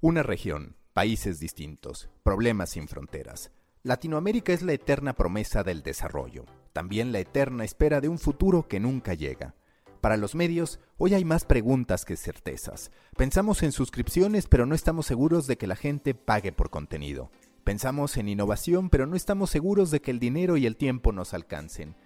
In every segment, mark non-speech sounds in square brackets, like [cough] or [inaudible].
Una región, países distintos, problemas sin fronteras. Latinoamérica es la eterna promesa del desarrollo, también la eterna espera de un futuro que nunca llega. Para los medios, hoy hay más preguntas que certezas. Pensamos en suscripciones, pero no estamos seguros de que la gente pague por contenido. Pensamos en innovación, pero no estamos seguros de que el dinero y el tiempo nos alcancen.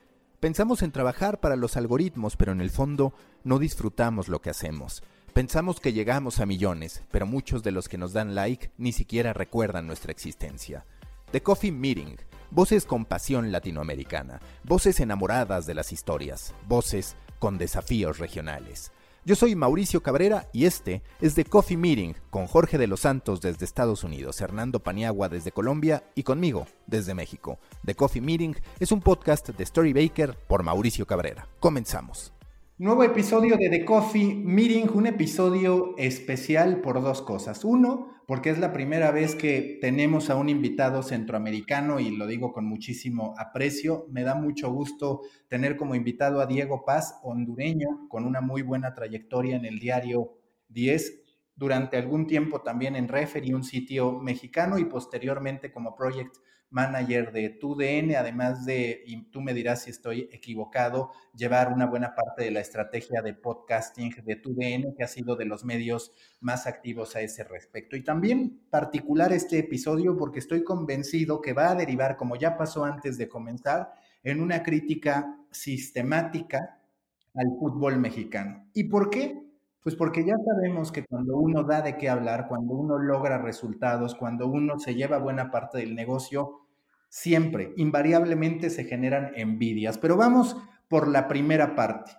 Pensamos en trabajar para los algoritmos, pero en el fondo no disfrutamos lo que hacemos. Pensamos que llegamos a millones, pero muchos de los que nos dan like ni siquiera recuerdan nuestra existencia. The Coffee Meeting, voces con pasión latinoamericana, voces enamoradas de las historias, voces con desafíos regionales. Yo soy Mauricio Cabrera y este es The Coffee Meeting con Jorge de los Santos desde Estados Unidos, Hernando Paniagua desde Colombia y conmigo desde México. The Coffee Meeting es un podcast de Story Baker por Mauricio Cabrera. Comenzamos. Nuevo episodio de The Coffee Meeting, un episodio especial por dos cosas. Uno, porque es la primera vez que tenemos a un invitado centroamericano y lo digo con muchísimo aprecio. Me da mucho gusto tener como invitado a Diego Paz, hondureño, con una muy buena trayectoria en el diario 10, durante algún tiempo también en Referee, un sitio mexicano, y posteriormente como Project manager de TUDN, además de, y tú me dirás si estoy equivocado, llevar una buena parte de la estrategia de podcasting de TUDN, que ha sido de los medios más activos a ese respecto. Y también particular este episodio porque estoy convencido que va a derivar, como ya pasó antes de comenzar, en una crítica sistemática al fútbol mexicano. ¿Y por qué? Pues porque ya sabemos que cuando uno da de qué hablar, cuando uno logra resultados, cuando uno se lleva buena parte del negocio, siempre, invariablemente se generan envidias. Pero vamos por la primera parte.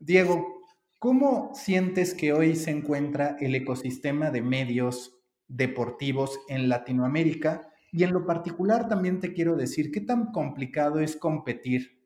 Diego, ¿cómo sientes que hoy se encuentra el ecosistema de medios deportivos en Latinoamérica? Y en lo particular también te quiero decir, ¿qué tan complicado es competir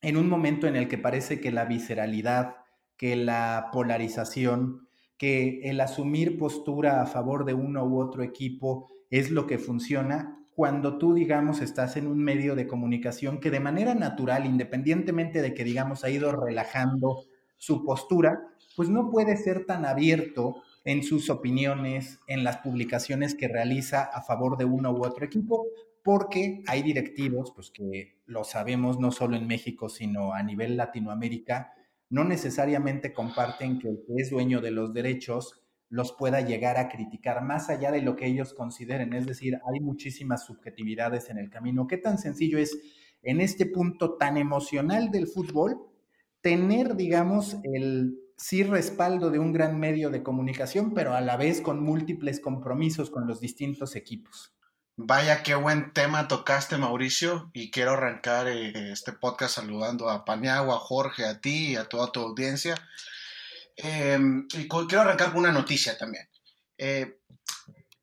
en un momento en el que parece que la visceralidad, que la polarización, que el asumir postura a favor de uno u otro equipo es lo que funciona cuando tú, digamos, estás en un medio de comunicación que de manera natural, independientemente de que, digamos, ha ido relajando su postura, pues no puede ser tan abierto en sus opiniones, en las publicaciones que realiza a favor de uno u otro equipo, porque hay directivos, pues que lo sabemos no solo en México, sino a nivel Latinoamérica, no necesariamente comparten que el que es dueño de los derechos los pueda llegar a criticar más allá de lo que ellos consideren. Es decir, hay muchísimas subjetividades en el camino. ¿Qué tan sencillo es en este punto tan emocional del fútbol tener, digamos, el sí respaldo de un gran medio de comunicación, pero a la vez con múltiples compromisos con los distintos equipos? Vaya, qué buen tema tocaste, Mauricio, y quiero arrancar eh, este podcast saludando a Paniagua, a Jorge, a ti y a toda tu audiencia. Em, y quiero arrancar con una noticia también. Eh,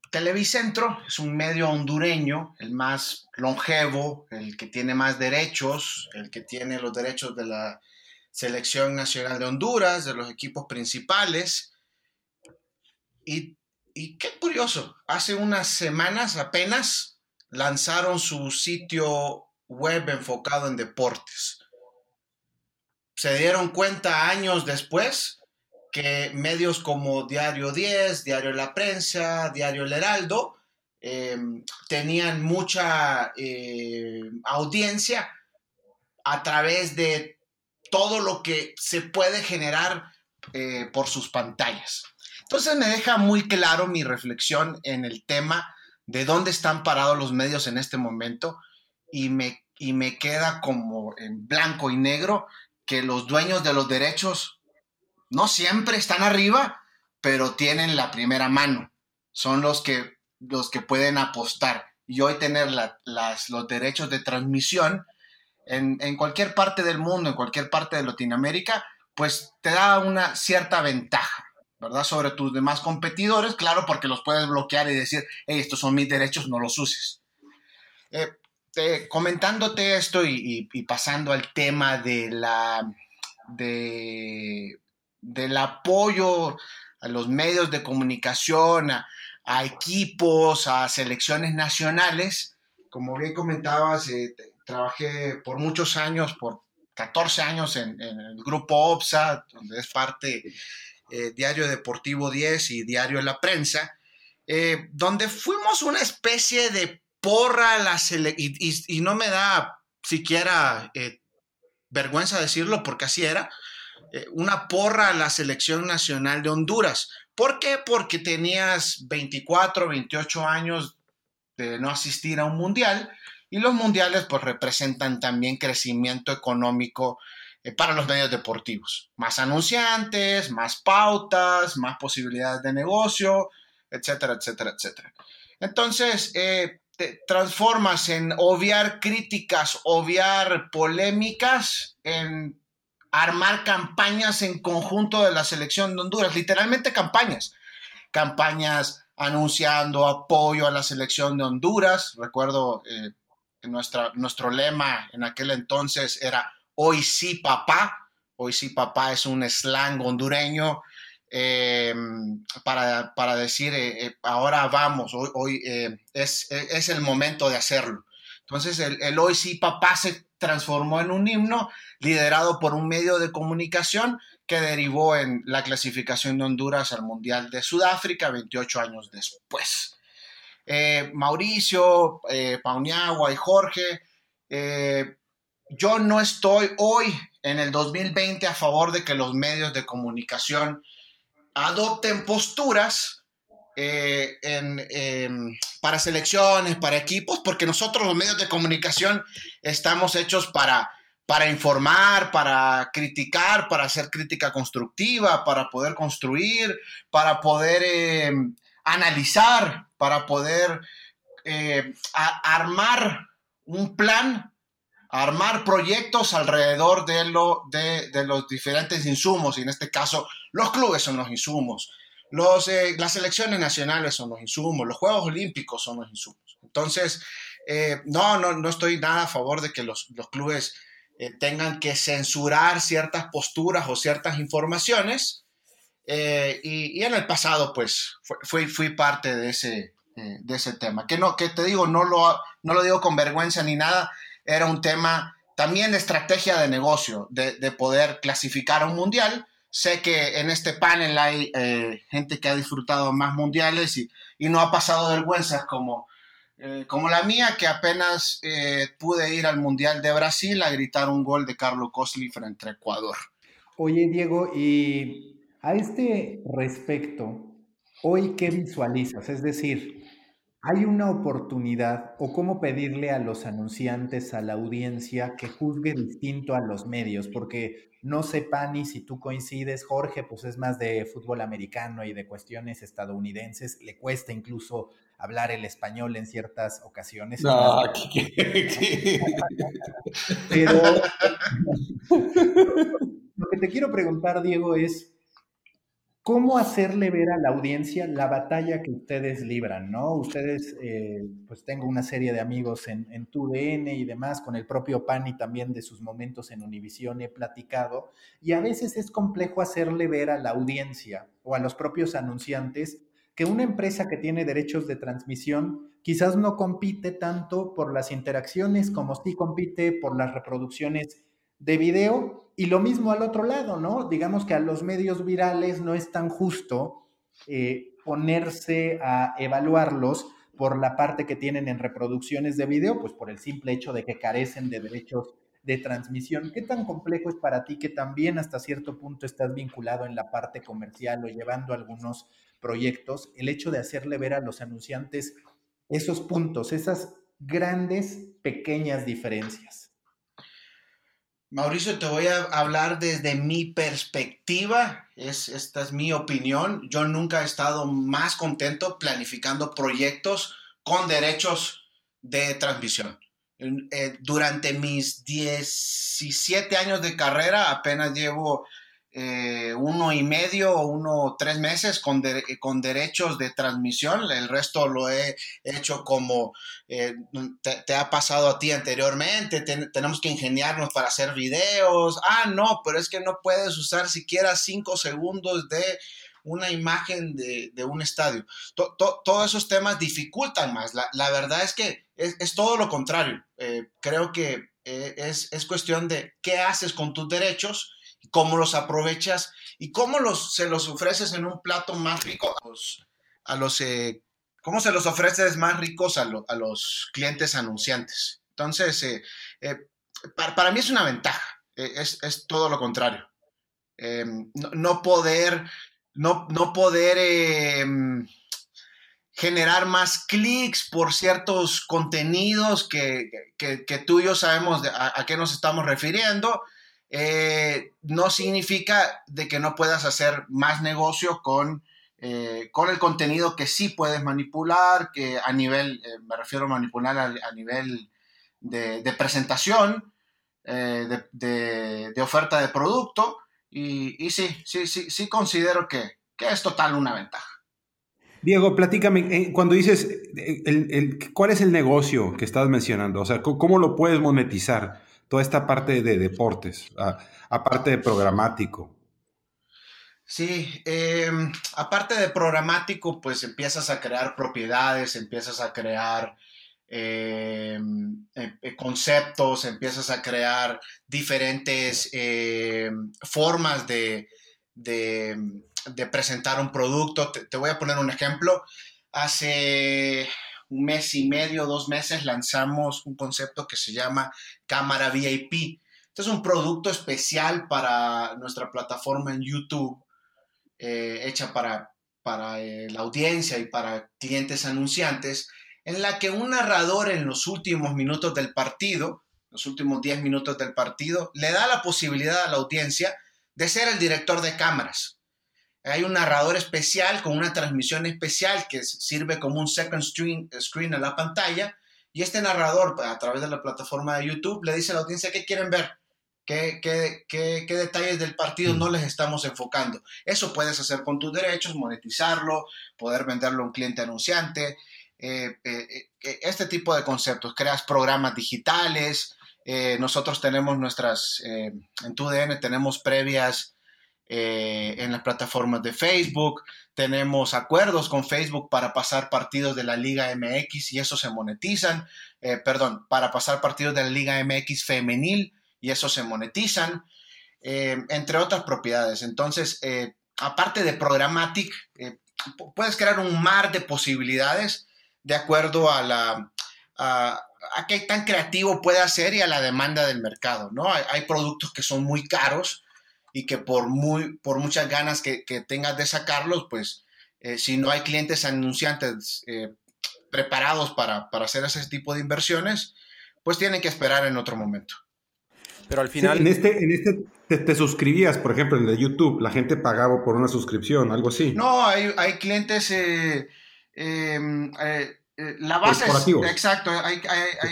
Televicentro es un medio hondureño, el más longevo, el que tiene más derechos, el que tiene los derechos de la selección nacional de Honduras, de los equipos principales. Y, y qué curioso, hace unas semanas apenas lanzaron su sitio web enfocado en deportes. Se dieron cuenta años después que medios como Diario 10, Diario La Prensa, Diario El Heraldo, em, tenían mucha eh, audiencia a través de todo lo que se puede generar eh, por sus pantallas. Entonces me deja muy claro mi reflexión en el tema de dónde están parados los medios en este momento y me, y me queda como en blanco y negro que los dueños de los derechos no siempre están arriba, pero tienen la primera mano. Son los que, los que pueden apostar. Y hoy tener las, los derechos de transmisión en, en, cualquier parte del mundo, en cualquier parte de Latinoamérica, pues te da una cierta ventaja, ¿verdad? Sobre tus demás competidores, claro, porque los puedes bloquear y decir, hey, estos son mis derechos, no los uses. Eh, comentándote esto y, y, pasando al tema de la, de del apoyo a los medios de comunicación, a, equipos, a selecciones nacionales. Como bien comentabas, eh, trabajé por muchos años, por 14 años en, el grupo OPSA, donde es parte eh, Diario Deportivo 10 y Diario La Prensa. eh, donde fuimos una especie de porra a la y, y, no me da siquiera vergüenza decirlo porque así era, una porra a la selección nacional de Honduras. ¿Por qué? Porque tenías 24, 28 años de no asistir a un mundial y los mundiales pues representan también crecimiento económico eh, para los medios deportivos. Más anunciantes, más pautas, más posibilidades de negocio, etcétera, etcétera, etcétera. Entonces, eh, te transformas en obviar críticas, obviar polémicas, en armar campañas en conjunto de la selección de Honduras, literalmente campañas. Campañas anunciando apoyo a la selección de Honduras. Recuerdo eh, nuestra, nuestro lema en aquel entonces era hoy sí papá, hoy sí papá es un slang hondureño eh, para, decir eh, ahora vamos, hoy, es, el momento de hacerlo. Entonces el, hoy sí papá se transformó en un himno liderado por un medio de comunicación que derivó en la clasificación de Honduras al Mundial de Sudáfrica 28 años después. Mauricio, Pauniagua y Jorge yo no estoy hoy en el 2020 a favor de que los medios de comunicación adopten posturas eh, para selecciones, para equipos, porque nosotros los medios de comunicación estamos hechos para, para informar, para criticar, para hacer crítica constructiva, para poder construir, para poder eh, analizar, para poder eh, armar un plan armar proyectos alrededor de, lo, de, los diferentes insumos, y en este caso los clubes son los insumos, los, eh, las selecciones nacionales son los insumos, los Juegos Olímpicos son los insumos. Entonces, no, no, no estoy nada a favor de que los, clubes eh, tengan que censurar ciertas posturas o ciertas informaciones. Y, en el pasado, pues, fui, fui parte de ese, de ese tema. Que, no, que te digo, no lo, no lo digo con vergüenza ni nada, era un tema también de estrategia de negocio, de, poder clasificar a un mundial. Sé que en este panel hay eh, gente que ha disfrutado más mundiales y, no ha pasado vergüenzas como, eh, como la mía, que apenas eh, pude ir al Mundial de Brasil a gritar un gol de Carlos Cosli frente a Ecuador. Oye, Diego, y a este respecto, ¿hoy qué visualizas? Es decir, ¿Hay una oportunidad o cómo pedirle a los anunciantes, a la audiencia, que juzgue distinto a los medios? Porque no sé, Pani, si tú coincides, Jorge, pues es más de fútbol americano y de cuestiones estadounidenses, le cuesta incluso hablar el español en ciertas ocasiones. No, [laughs] Pero lo que te quiero preguntar, Diego, es, ¿Cómo hacerle ver a la audiencia la batalla que ustedes libran, no? Ustedes, eh, pues tengo una serie de amigos en, en TUDN y demás, con el propio Pani también de sus momentos en Univisión he platicado, y a veces es complejo hacerle ver a la audiencia o a los propios anunciantes que una empresa que tiene derechos de transmisión quizás no compite tanto por las interacciones como sí compite por las reproducciones de video y lo mismo al otro lado, ¿no? Digamos que a los medios virales no es tan justo eh, ponerse a evaluarlos por la parte que tienen en reproducciones de video, pues por el simple hecho de que carecen de derechos de transmisión. ¿Qué tan complejo es para ti que también hasta cierto punto estás vinculado en la parte comercial o llevando algunos proyectos, el hecho de hacerle ver a los anunciantes esos puntos, esas grandes, pequeñas diferencias? Mauricio, te voy a hablar desde mi perspectiva. Es, esta es mi opinión. Yo nunca he estado más contento planificando proyectos con derechos de transmisión. Eh, durante mis 17 años de carrera, apenas llevo eh, uno y medio uno tres meses con, con derechos de transmisión. El resto lo he hecho como eh, te, ha pasado a ti anteriormente. tenemos que ingeniarnos para hacer videos. Ah, no, pero es que no puedes usar siquiera cinco segundos de una imagen de, un estadio. todos esos temas dificultan más. La, verdad es que es, todo lo contrario. Eh, creo que es, es cuestión de qué haces con tus derechos cómo los aprovechas y cómo los, se los ofreces en un plato más rico a los, a los, eh, cómo se los ofreces más ricos a, los clientes anunciantes. Entonces, eh, eh, para, mí es una ventaja, es, todo lo contrario. No, poder, no, no poder generar más clics por ciertos contenidos que, tú y yo sabemos a, qué nos estamos refiriendo, eh, no significa de que no puedas hacer más negocio con, eh, con el contenido que sí puedes manipular, que a nivel, eh, me refiero a manipular a, nivel de, presentación, de, oferta de producto, y, sí, sí, sí, sí considero que, es total una ventaja. Diego, platícame, cuando dices, ¿cuál es el negocio que estás mencionando? O sea, ¿cómo lo puedes monetizar? Toda esta parte de deportes, aparte de programático. Sí, em, aparte de programático, pues empiezas a crear propiedades, empiezas a crear em, em, eh, conceptos, empiezas a crear diferentes formas de, presentar un producto. te, voy a poner un ejemplo. Hace un mes y medio, dos meses, lanzamos un concepto que se llama Cámara VIP. Este es un producto especial para nuestra plataforma en YouTube, eh, hecha para, para eh, la audiencia y para clientes anunciantes, en la que un narrador en los últimos minutos del partido, los últimos 10 minutos del partido, le da la posibilidad a la audiencia de ser el director de cámaras. Hay un narrador especial con una transmisión especial que sirve como un second screen, screen en la pantalla. Y este narrador, a través de la plataforma de YouTube, le dice a la audiencia qué quieren ver, qué, qué, qué, qué detalles del partido no les estamos enfocando. Eso puedes hacer con tus derechos, monetizarlo, poder venderlo a un cliente anunciante. Eh, eh, eh, este tipo de conceptos. Creas programas digitales. nosotros tenemos nuestras, en tu DN tenemos previas eh, en las plataformas de Facebook. Tenemos acuerdos con Facebook para pasar partidos de la Liga MX y eso se monetizan. Eh, perdón, para pasar partidos de la Liga MX femenil y eso se monetizan. Eh, entre otras propiedades. Entonces, aparte de Programmatic, puedes crear un mar de posibilidades de acuerdo a la... A, qué tan creativo puede ser y a la demanda del mercado, ¿no? hay productos que son muy caros, y que por, muy, por muchas ganas que, tengas de sacarlos, pues eh, si no hay clientes anunciantes eh, preparados para, hacer ese tipo de inversiones, pues tienen que esperar en otro momento. Pero al final... en este, en este te, suscribías, por ejemplo, en el YouTube, la gente pagaba por una suscripción, algo así. No, hay, hay clientes... Eh, em, eh, la base es, exacto,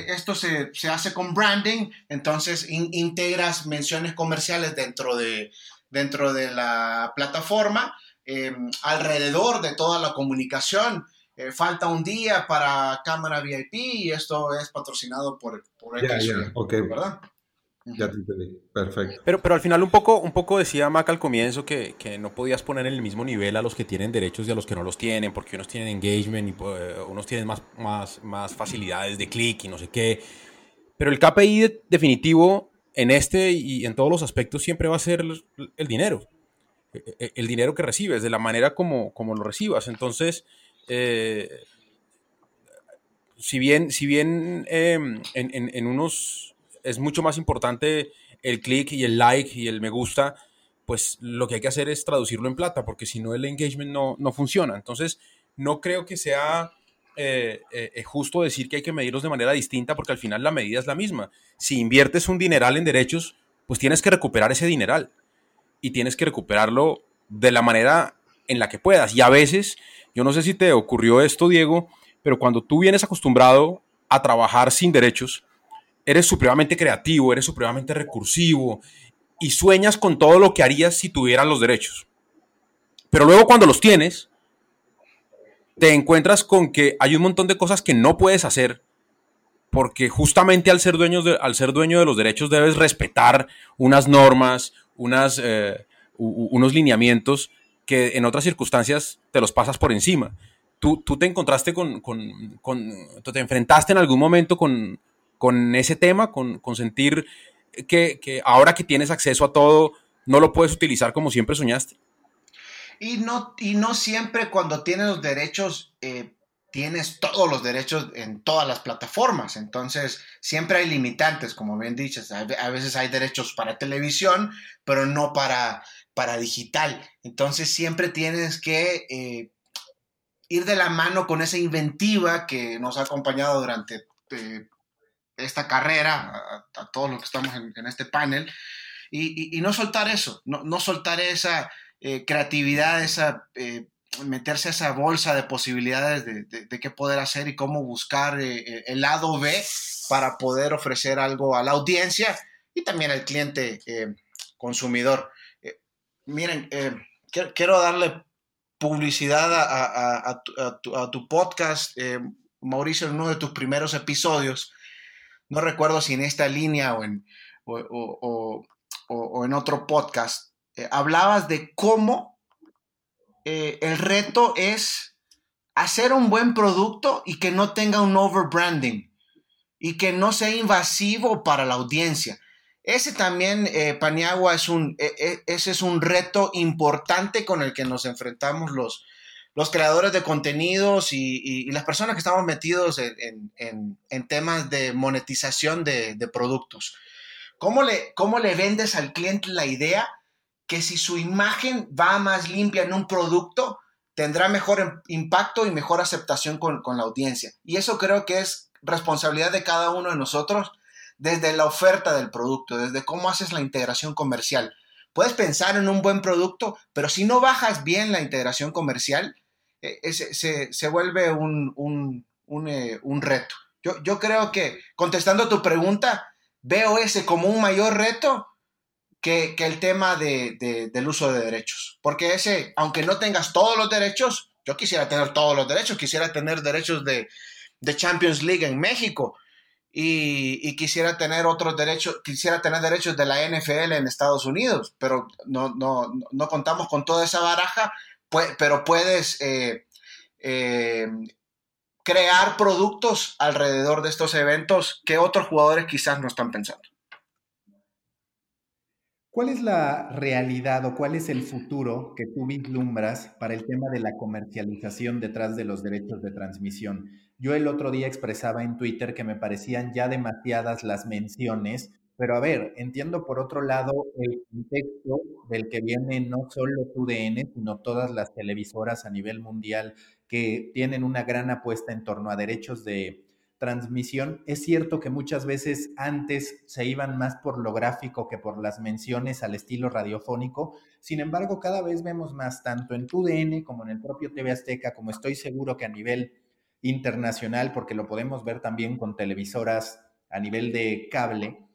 esto se, hace con branding, entonces integras menciones comerciales dentro de, dentro de la plataforma, em, alrededor de toda la comunicación. Eh, falta un día para cámara VIP y esto es patrocinado por, por ¿verdad? Ya te entendí. Perfecto. Pero, pero al final un poco, un poco decía Mac al comienzo que, que, no podías poner en el mismo nivel a los que tienen derechos y a los que no los tienen, porque unos tienen engagement y pues, unos tienen más, más, más facilidades de clic y no sé qué. Pero el KPI definitivo en este y en todos los aspectos siempre va a ser el, dinero. E, e, el, dinero que recibes, de la manera como, como lo recibas. Entonces, eh, si bien, si bien em, en, en unos es mucho más importante el clic y el like y el me gusta, pues lo que hay que hacer es traducirlo en plata, porque si no el engagement no, no funciona. Entonces, no creo que sea eh, eh, justo decir que hay que medirlos de manera distinta, porque al final la medida es la misma. Si inviertes un dineral en derechos, pues tienes que recuperar ese dineral y tienes que recuperarlo de la manera en la que puedas. Y a veces, yo no sé si te ocurrió esto, Diego, pero cuando tú vienes acostumbrado a trabajar sin derechos, eres supremamente creativo, eres supremamente recursivo y sueñas con todo lo que harías si tuvieras los derechos. Pero luego cuando los tienes, te encuentras con que hay un montón de cosas que no puedes hacer porque justamente al ser, dueño de, al ser dueño de los derechos debes respetar unas normas, unas, eh, unos lineamientos que en otras circunstancias te los pasas por encima. Tú, tú te encontraste con, con, con, te enfrentaste en algún momento con, con ese tema, con, sentir que, ahora que tienes acceso a todo, no lo puedes utilizar como siempre soñaste. Y no, y no siempre cuando tienes los derechos, eh, tienes todos los derechos en todas las plataformas. Entonces, siempre hay limitantes, como bien dices. A veces hay derechos para televisión, pero no para, para digital. Entonces, siempre tienes que eh, ir de la mano con esa inventiva que nos ha acompañado durante eh, esta carrera, a, todos los que estamos en, este panel, y, no soltar eso, no, soltar esa eh, creatividad, esa meterse a esa bolsa de posibilidades de, qué poder hacer y cómo buscar eh, eh, el lado B para poder ofrecer algo a la audiencia y también al cliente eh, consumidor. miren, quiero darle publicidad a, tu, podcast, Mauricio, en uno de tus primeros episodios. No recuerdo si en esta línea o en, o en otro podcast. hablabas de cómo eh, el reto es hacer un buen producto y que no tenga un overbranding y que no sea invasivo para la audiencia. Ese también, eh, Paniagua, es un, e, e, ese es un reto importante con el que nos enfrentamos los, los creadores de contenidos y, las personas que estamos metidos en, temas de monetización de, productos. ¿Cómo le, ¿Cómo le vendes al cliente la idea que si su imagen va más limpia en un producto, tendrá mejor impacto y mejor aceptación con, la audiencia. Y eso creo que es responsabilidad de cada uno de nosotros desde la oferta del producto, desde cómo haces la integración comercial. Puedes pensar en un buen producto, pero si no bajas bien la integración comercial, eh, se, vuelve un, eh, reto. Yo, yo creo que, contestando tu pregunta, veo ese como un mayor reto que, el tema de, del uso de derechos. Porque ese, aunque no tengas todos los derechos, yo quisiera tener todos los derechos, quisiera tener derechos de, Champions League en México y, quisiera tener otros derechos, quisiera tener derechos de la NFL en Estados Unidos, pero no, no, no contamos con toda esa baraja, pero puedes eh, eh, crear productos alrededor de estos eventos que otros jugadores quizás no están pensando. ¿Cuál es la realidad o cuál es el futuro que tú vislumbras para el tema de la comercialización detrás de los derechos de transmisión? Yo el otro día expresaba en Twitter que me parecían ya demasiadas las menciones, pero a ver, entiendo por otro lado el contexto del que viene no solo TUDN, sino todas las televisoras a nivel mundial que tienen una gran apuesta en torno a derechos de transmisión. Es cierto que muchas veces antes se iban más por lo gráfico que por las menciones al estilo radiofónico. Sin embargo, cada vez vemos más, tanto en TUDN como en el propio TV Azteca, como estoy seguro que a nivel internacional, porque lo podemos ver también con televisoras a nivel de cable,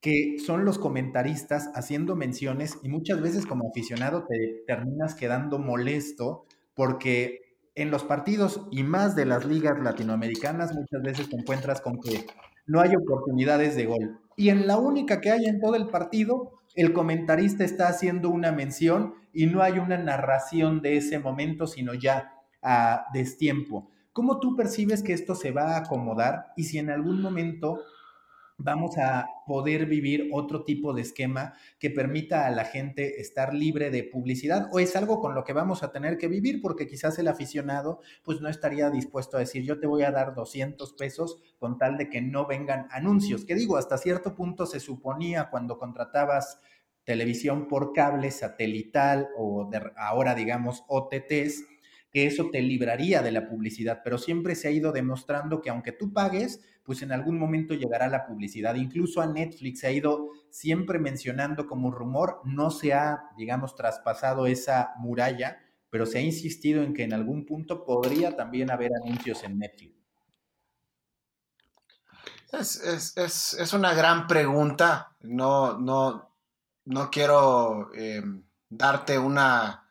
que son los comentaristas haciendo menciones y muchas veces como aficionado te terminas quedando molesto porque en los partidos y más de las ligas latinoamericanas muchas veces te encuentras con que no hay oportunidades de gol. Y en la única que hay en todo el partido, el comentarista está haciendo una mención y no hay una narración de ese momento, sino ya a destiempo. ¿Cómo tú percibes que esto se va a acomodar y si en algún momento vamos a poder vivir otro tipo de esquema que permita a la gente estar libre de publicidad o es algo con lo que vamos a tener que vivir porque quizás el aficionado pues no estaría dispuesto a decir yo te voy a dar 200 pesos con tal de que no vengan anuncios, que digo, hasta cierto punto se suponía cuando contratabas televisión por cable satelital o ahora digamos OTTs, que eso te libraría de la publicidad, pero siempre se ha ido demostrando que aunque tú pagues, pues en algún momento llegará la publicidad. Incluso a Netflix se ha ido siempre mencionando como rumor, no se ha, digamos, traspasado esa muralla, pero se ha insistido en que en algún punto podría también haber anuncios en Netflix. Es, una gran pregunta. No, no, no quiero eh, darte una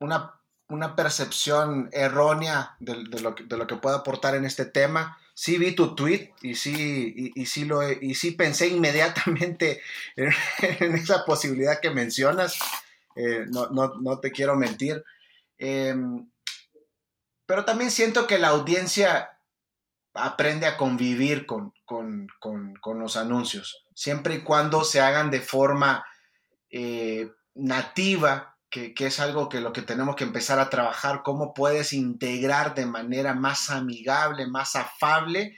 una, percepción errónea de, lo que, de, lo que, puedo aportar en este tema. Sí vi tu tweet y sí, y, sí, lo, y sí pensé inmediatamente [laughs] en, esa posibilidad que mencionas. Eh, no, te quiero mentir. Em, pero también siento que la audiencia aprende a convivir con, los anuncios, siempre y cuando se hagan de forma eh, nativa que, es algo que lo que tenemos que empezar a trabajar, cómo puedes integrar de manera más amigable, más afable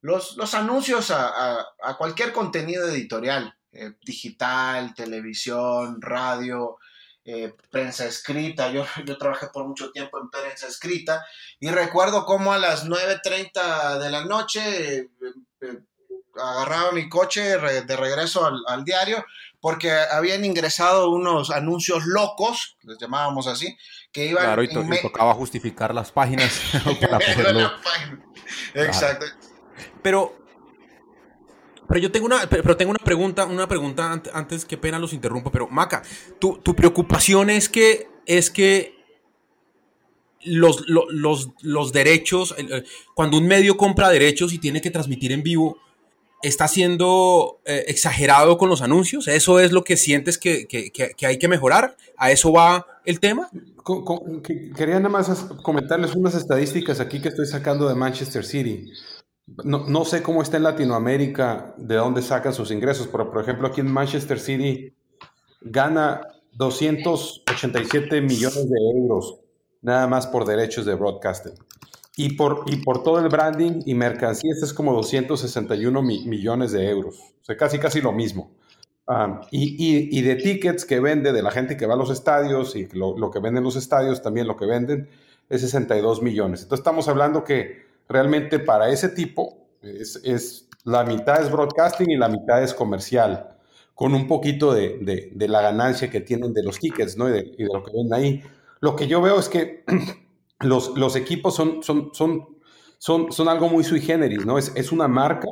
los, los anuncios a, cualquier contenido editorial, eh, digital, televisión, radio, eh, prensa escrita. Yo, [laughs] yo trabajé por mucho tiempo en prensa escrita y recuerdo cómo a las 9.30 de la noche eh, agarraba mi coche de regreso al, diario porque habían ingresado unos anuncios locos, les llamábamos así, que iban... Claro, y, tocaba justificar las páginas [laughs] [laughs] para [laughs] Exacto. Pero, pero yo tengo una, pero tengo una pregunta, una pregunta antes, que pena los interrumpo, pero Maca, tu, tu preocupación es que, es que los, los, los, derechos, cuando un medio compra derechos y tiene que transmitir en vivo, está siendo eh, exagerado con los anuncios? ¿Eso es lo que sientes que, hay que mejorar? ¿A eso va el tema? quería nada más comentarles unas estadísticas aquí que estoy sacando de Manchester City. No, no, sé cómo está en Latinoamérica, de dónde sacan sus ingresos, pero por ejemplo aquí en Manchester City gana 287 millones de euros nada más por derechos de broadcasting. Y por, y por todo el branding y mercancías es como 261 millones de euros. O sea, casi, casi lo mismo. Ah, y, y, de tickets que vende, de la gente que va a los estadios y lo, lo, que venden los estadios, también lo que venden es 62 millones. Entonces estamos hablando que realmente para ese tipo es, es la mitad es broadcasting y la mitad es comercial, con un poquito de, de, de la ganancia que tienen de los tickets ¿no? y, de, y de lo que venden ahí. Lo que yo veo es que [clears throat] los, los equipos son, son, son, son, son algo muy sui generis, ¿no? Es, es una marca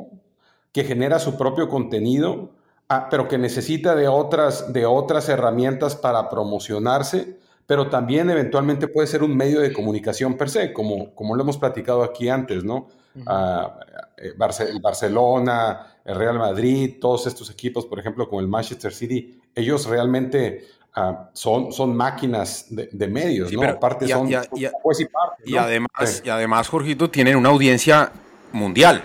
que genera su propio contenido, ah, pero que necesita de otras, de otras herramientas para promocionarse, pero también eventualmente puede ser un medio de comunicación per se, como, como lo hemos platicado aquí antes, ¿no? Ah, eh, Barcelona, el Real Madrid, todos estos equipos, por ejemplo, como el Manchester City, ellos realmente Ah, son, son máquinas de, medios, ¿no? Aparte son y, y, además, y además, Jorgito, tienen una audiencia mundial.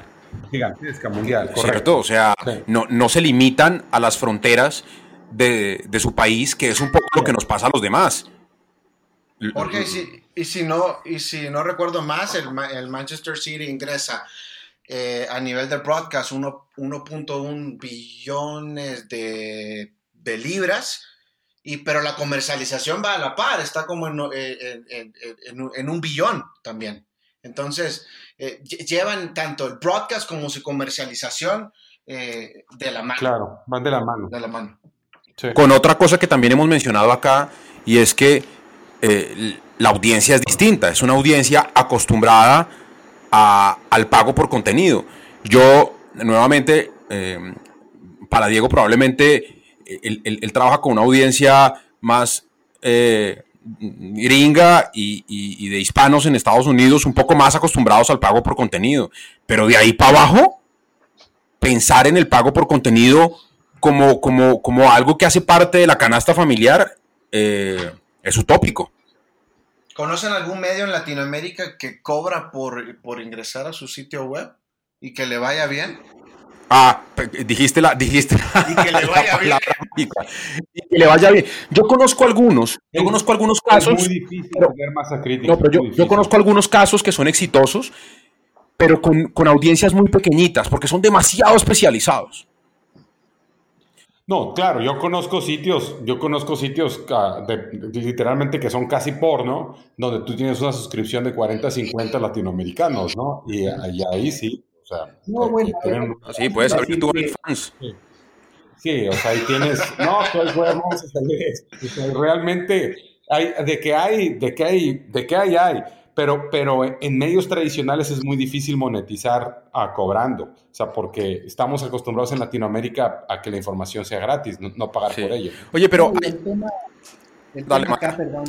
Gigantesca, mundial, correcto. O sea, no, no se limitan a las fronteras de, de, su país, que es un poco lo que nos pasa a los demás. Jorge, y si, y si no, y si no recuerdo más, el, el Manchester City ingresa eh, a nivel de broadcast 1.1 billones de, de libras y, pero la comercialización va a la par, está como en, eh, en, un billón también. Entonces, eh, llevan tanto el broadcast como su comercialización eh, de la mano. Claro, van de la mano. De la mano. Con otra cosa que también hemos mencionado acá, y es que la audiencia es distinta, es una audiencia acostumbrada al pago por contenido. Yo, nuevamente, para Diego probablemente él, trabaja con una audiencia más eh, gringa y, de hispanos en Estados Unidos, un poco más acostumbrados al pago por contenido. Pero de ahí para abajo, pensar en el pago por contenido como, como, como algo que hace parte de la canasta familiar eh, es utópico. ¿Conocen algún medio en Latinoamérica que cobra por, por ingresar a su sitio web y que le vaya bien? Ah, dijiste la, dijiste y que le [laughs] vaya bien. Y que le vaya bien. Yo conozco algunos, yo conozco algunos casos. Es muy difícil pero, masa crítica. No, pero yo, conozco algunos casos que son exitosos, pero con, con audiencias muy pequeñitas, porque son demasiado especializados. No, claro, yo conozco sitios, yo conozco sitios ah, literalmente que son casi porno, donde tú tienes una suscripción de 40, 50 latinoamericanos, ¿no? Y, y ahí sí, sea, no, bueno, sí, puedes abrir tu OnlyFans. Sí. sí, o sea, ahí tienes. No, pues bueno, realmente hay, de que hay, de que hay, de que hay, hay. Pero, pero en medios tradicionales es muy difícil monetizar a cobrando. O sea, porque estamos acostumbrados en Latinoamérica a que la información sea gratis, no, pagar por ella. Oye, pero. El tema acá, perdón,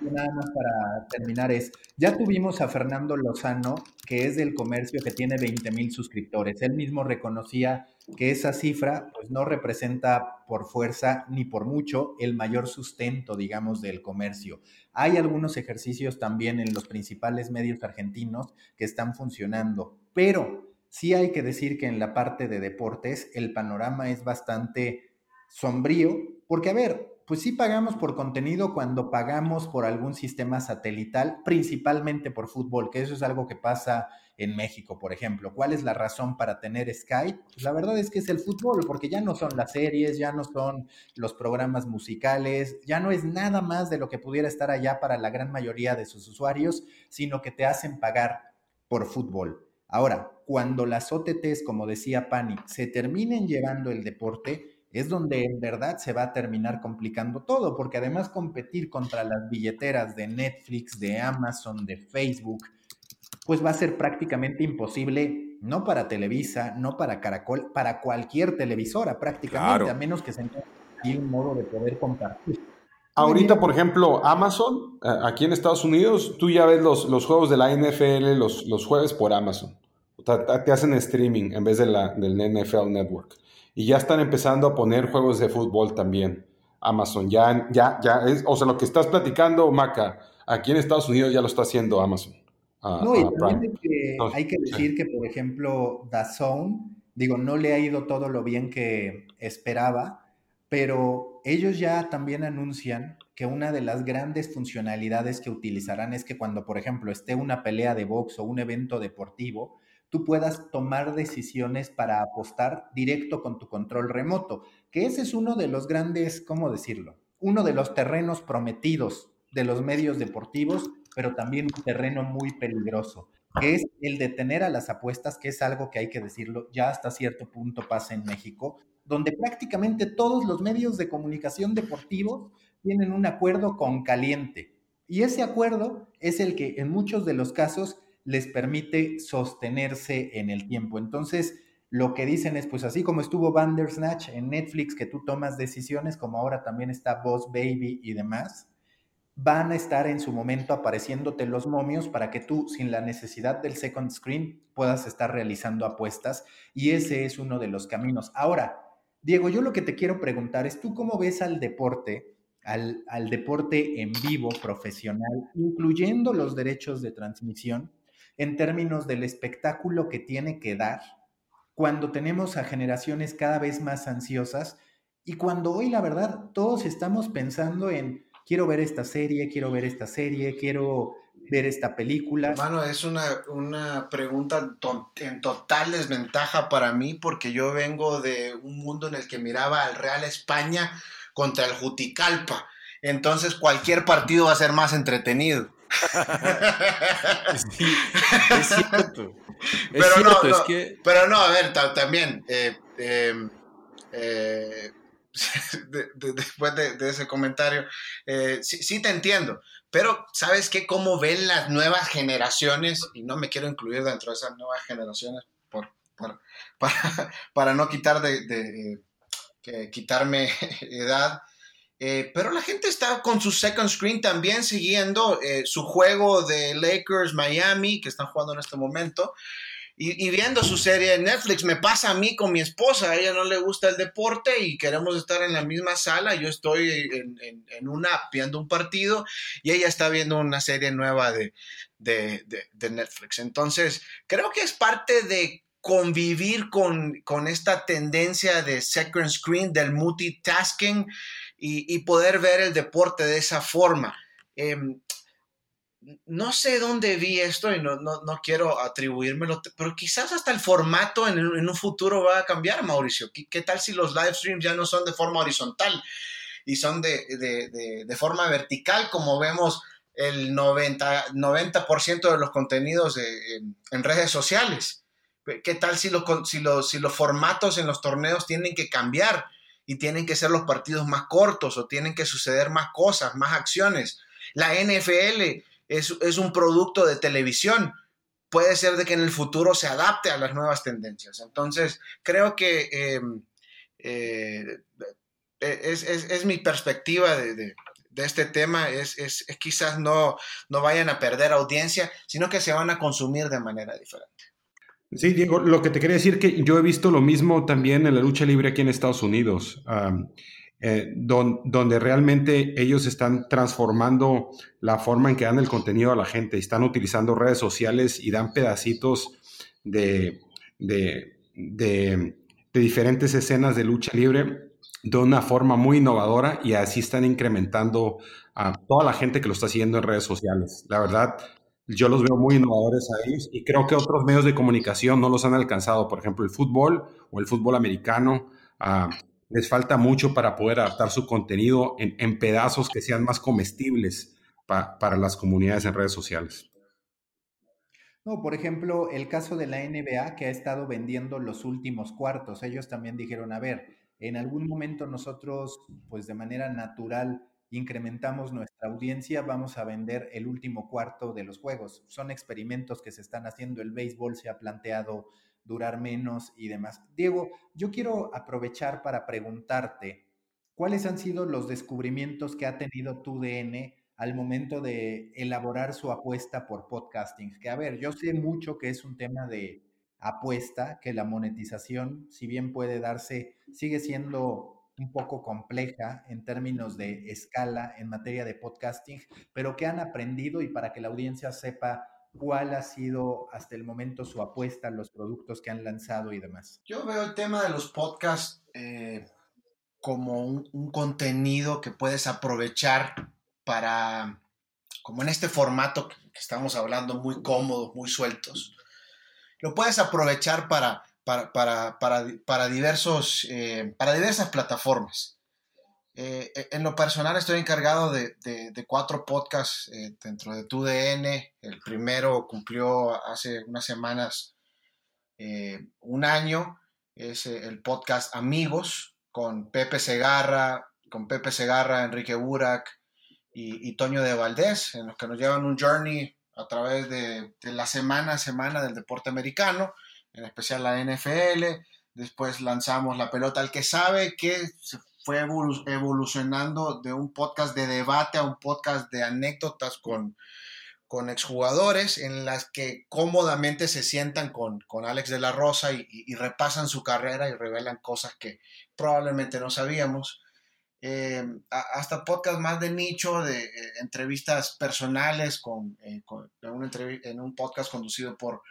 nada más para terminar es, ya tuvimos a Fernando Lozano, que es del comercio que tiene 20 mil suscriptores. Él mismo reconocía que esa cifra pues no representa por fuerza ni por mucho el mayor sustento, digamos, del comercio. Hay algunos ejercicios también en los principales medios argentinos que están funcionando, pero sí hay que decir que en la parte de deportes el panorama es bastante sombrío, porque a ver, pues sí pagamos por contenido cuando pagamos por algún sistema satelital, principalmente por fútbol, que eso es algo que pasa en México, por ejemplo. ¿Cuál es la razón para tener Skype? Pues la verdad es que es el fútbol, porque ya no son las series, ya no son los programas musicales, ya no es nada más de lo que pudiera estar allá para la gran mayoría de sus usuarios, sino que te hacen pagar por fútbol. Ahora, cuando las OTTs, como decía Pani, se terminen llevando el deporte, es donde en verdad se va a terminar complicando todo, porque además competir contra las billeteras de Netflix, de Amazon, de Facebook, pues va a ser prácticamente imposible, no para Televisa, no para Caracol, para cualquier televisora prácticamente, a menos que se encuentre un modo de poder compartir. Ahorita, por ejemplo, Amazon, aquí en Estados Unidos, tú ya ves los, los juegos de la NFL los, los jueves por Amazon. Te hacen streaming en vez de la, del NFL Network. Y ya están empezando a poner juegos de fútbol también. Amazon, ya, ya, ya es, o sea, lo que estás platicando, Maca, aquí en Estados Unidos ya lo está haciendo Amazon. no, y también hay que decir que, por ejemplo, DAZN, digo, no le ha ido todo lo bien que esperaba, pero ellos ya también anuncian que una de las grandes funcionalidades que utilizarán es que cuando, por ejemplo, esté una pelea de box o un evento deportivo, tú puedas tomar decisiones para apostar directo con tu control remoto, que ese es uno de los grandes, ¿cómo decirlo? Uno de los terrenos prometidos de los medios deportivos, pero también un terreno muy peligroso, que es el de tener a las apuestas, que es algo que hay que decirlo, ya hasta cierto punto pasa en México, donde prácticamente todos los medios de comunicación deportivos tienen un acuerdo con caliente. Y ese acuerdo es el que en muchos de los casos les permite sostenerse en el tiempo. Entonces, lo que dicen es, pues así como estuvo Bandersnatch en Netflix, que tú tomas decisiones, como ahora también está Boss Baby y demás, van a estar en su momento apareciéndote los momios para que tú, sin la necesidad del second screen, puedas estar realizando apuestas. Y ese es uno de los caminos. Ahora, Diego, yo lo que te quiero preguntar es, ¿tú cómo ves al deporte? Al, al deporte en vivo, profesional, incluyendo los derechos de transmisión, en términos del espectáculo que tiene que dar cuando tenemos a generaciones cada vez más ansiosas y cuando hoy la verdad todos estamos pensando en quiero ver esta serie, quiero ver esta serie, quiero ver esta película. Mano, es una, una pregunta en total desventaja para mí porque yo vengo de un mundo en el que miraba al Real España contra el Juticalpa. Entonces cualquier partido va a ser más entretenido. [laughs] sí, [laughs] es cierto. pero no, es que... Pero no, a ver, también, eh, em, eh, [laughs] después de, ese comentario, eh, sí, te entiendo, pero ¿sabes qué? ¿Cómo ven las nuevas generaciones? Y no me quiero incluir dentro de esas nuevas generaciones por, para, no quitar de, quitarme edad. Eh, pero la gente está con su second screen también siguiendo eh, su juego de Lakers Miami, que están jugando en este momento, y, viendo su serie en Netflix. Me pasa a mí con mi esposa, a ella no le gusta el deporte y queremos estar en la misma sala. Yo estoy en, una viendo un partido y ella está viendo una serie nueva de, de, de Netflix. Entonces, creo que es parte de convivir con, con, esta tendencia de second screen, del multitasking y, poder ver el deporte de esa forma. Em, no sé dónde vi esto y no, quiero atribuírmelo, pero quizás hasta el formato en, un futuro va a cambiar, Mauricio. ¿Qué, tal si los live streams ya no son de forma horizontal y son de, forma vertical, como vemos el 90%, 90 de los contenidos en, redes sociales? ¿Qué tal si los, si, los, si los formatos en los torneos tienen que cambiar? Y tienen que ser los partidos más cortos o tienen que suceder más cosas, más acciones. La NFL es, un producto de televisión. Puede ser de que en el futuro se adapte a las nuevas tendencias. Entonces, creo que em, eh, es, mi perspectiva de, este tema. Es, quizás no, no vayan a perder audiencia, sino que se van a consumir de manera diferente. Sí, Diego, lo que te quería decir que yo he visto lo mismo también en la lucha libre aquí en Estados Unidos, eh, donde realmente ellos están transformando la forma en que dan el contenido a la gente, están utilizando redes sociales y dan pedacitos de, de, diferentes escenas de lucha libre de una forma muy innovadora y así están incrementando a toda la gente que lo está haciendo en redes sociales. La verdad, yo los veo muy innovadores a ellos y creo que otros medios de comunicación no los han alcanzado. Por ejemplo, el fútbol o el fútbol americano. Ah, les falta mucho para poder adaptar su contenido en, pedazos que sean más comestibles para las comunidades en redes sociales. No, por ejemplo, el caso de la NBA que ha estado vendiendo los últimos cuartos. Ellos también dijeron, a ver, en algún momento nosotros, pues de manera natural, incrementamos nuestra audiencia, vamos a vender el último cuarto de los juegos. Son experimentos que se están haciendo, el béisbol se ha planteado durar menos y demás. Diego, yo quiero aprovechar para preguntarte, ¿cuáles han sido los descubrimientos que ha tenido tu DN al momento de elaborar su apuesta por podcasting? Que a ver, yo sé mucho que es un tema de apuesta, que la monetización, si bien puede darse, sigue siendo un poco compleja en términos de escala en materia de podcasting, pero que han aprendido y para que la audiencia sepa cuál ha sido hasta el momento su apuesta, los productos que han lanzado y demás. Yo veo el tema de los podcasts eh, como un, contenido que puedes aprovechar para, como en este formato que estamos hablando, muy cómodos, muy sueltos. Lo puedes aprovechar para, para, diversos, eh, para diversas plataformas. Eh, e, en lo personal estoy encargado de, cuatro podcasts eh, dentro de TUDN. El primero cumplió hace unas semanas eh, un año. Es el podcast Amigos con Pepe Segarra, con Pepe Segarra, Enrique Burak y, Toño de Valdés, en los que nos llevan un journey a través de, de la semana a semana del deporte americano, en especial la NFL. Después lanzamos La Pelota al que sabe, que fue evolucionando de un podcast de debate a un podcast de anécdotas con, con exjugadores en las que cómodamente se sientan con, con Alex de la Rosa y, repasan su carrera y revelan cosas que probablemente no sabíamos. Eh, hasta podcast más de nicho, de eh, entrevistas personales con, eh, en, un podcast conducido por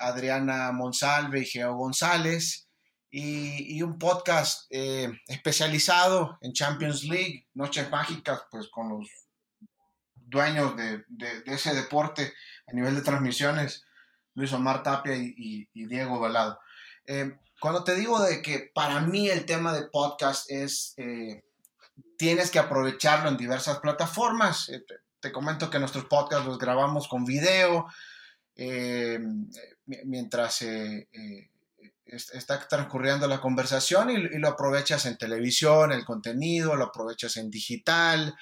Adriana Monsalve y Geo González y, un podcast eh, especializado en Champions League, Noches Mágicas, pues con los dueños de, ese deporte a nivel de transmisiones, Luis Omar Tapia y, Diego Velado. Eh, cuando te digo de que para mí el tema de podcast es, eh, tienes que aprovecharlo en diversas plataformas. Te, comento que nuestros podcasts los grabamos con video, mientras está transcurriendo la conversación y, lo aprovechas en televisión, el contenido, lo aprovechas en digital,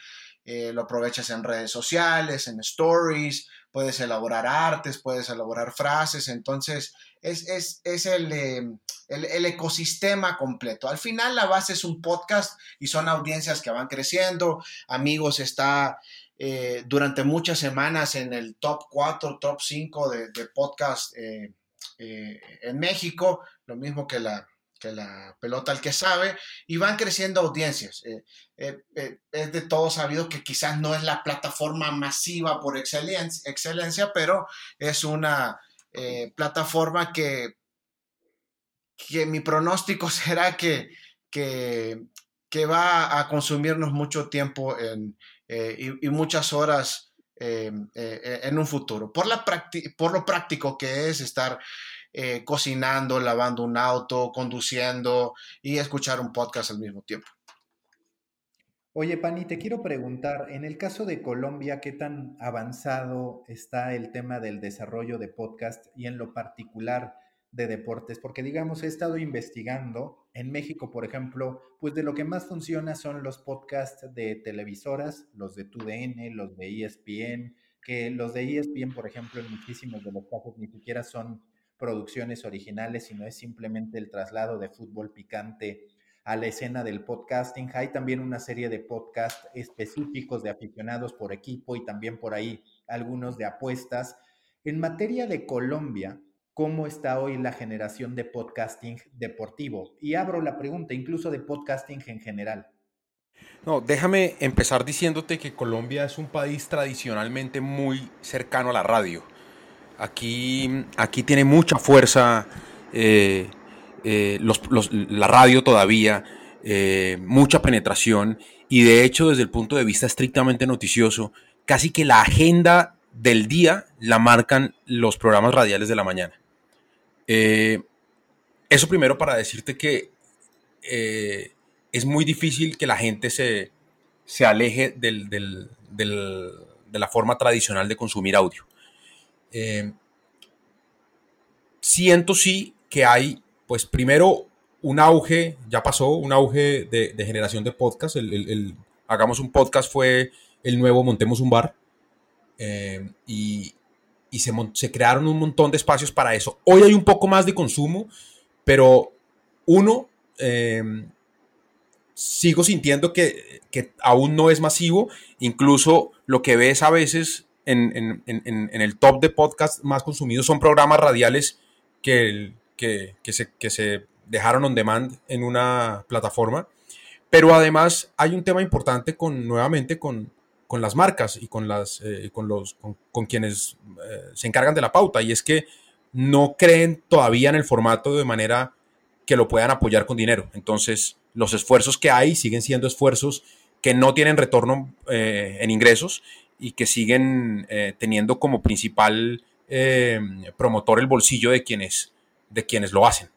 eh, lo aprovechas en redes sociales, en stories, puedes elaborar artes, puedes elaborar frases, entonces es, eh, el, el, ecosistema completo. Al final la base es un podcast y son audiencias que van creciendo, amigos está... Eh, durante muchas semanas en el top 4, top 5 de, de podcast eh, en México, lo mismo que la, que la pelota al que sabe, y van creciendo audiencias. Eh, eh, es de todo sabido que quizás no es la plataforma masiva por excelencia, excelencia pero es una plataforma que, que mi pronóstico [laughs] será que, que va a consumirnos mucho tiempo en, y, y, muchas horas eh, eh, eh, en un futuro. Por, la por lo práctico que es estar cocinando, lavando un auto, conduciendo y escuchar un podcast al mismo tiempo. Oye, Pani, te quiero preguntar, en el caso de Colombia, ¿qué tan avanzado está el tema del desarrollo de podcast y en lo particular de deportes, porque digamos, he estado investigando en México, por ejemplo, pues de lo que más funciona son los podcasts de televisoras, los de TUDN, los de ESPN, que los de ESPN, por ejemplo, en muchísimos de los casos ni siquiera son producciones originales, sino es simplemente el traslado de fútbol picante a la escena del podcasting. Hay también una serie de podcasts específicos de aficionados por equipo y también por ahí algunos de apuestas. En materia de Colombia, cómo está hoy la generación de podcasting deportivo. Y abro la pregunta incluso de podcasting en general. No, déjame empezar diciéndote que Colombia es un país tradicionalmente muy cercano a la radio. Aquí, aquí tiene mucha fuerza eh, eh, la radio todavía. eh, mucha penetración y de hecho desde el punto de vista estrictamente noticioso, casi que la agenda del día la marcan los programas radiales de la mañana. Eh, eso primero para decirte que eh, es muy difícil que la gente se, aleje de la forma tradicional de consumir audio. Eh, siento sí que hay, pues primero, un auge, ya pasó, un auge de, generación de podcast. El, Hagamos un podcast fue el nuevo Montemos un bar. Y, se, crearon un montón de espacios para eso. Hoy hay un poco más de consumo, pero uno, eh, sigo sintiendo que, aún no es masivo. Incluso lo que ves a veces en, el top de podcast más consumidos son programas radiales que, que, se, que se dejaron on demand en una plataforma. Pero además hay un tema importante con, nuevamente, con, con las marcas y con, las, eh, con, los, con, quienes eh, se encargan de la pauta. Y es que no creen todavía en el formato de manera que lo puedan apoyar con dinero. Entonces, los esfuerzos que hay siguen siendo esfuerzos que no tienen retorno eh, en ingresos y que siguen teniendo como principal promotor el bolsillo de quienes, de quienes lo hacen.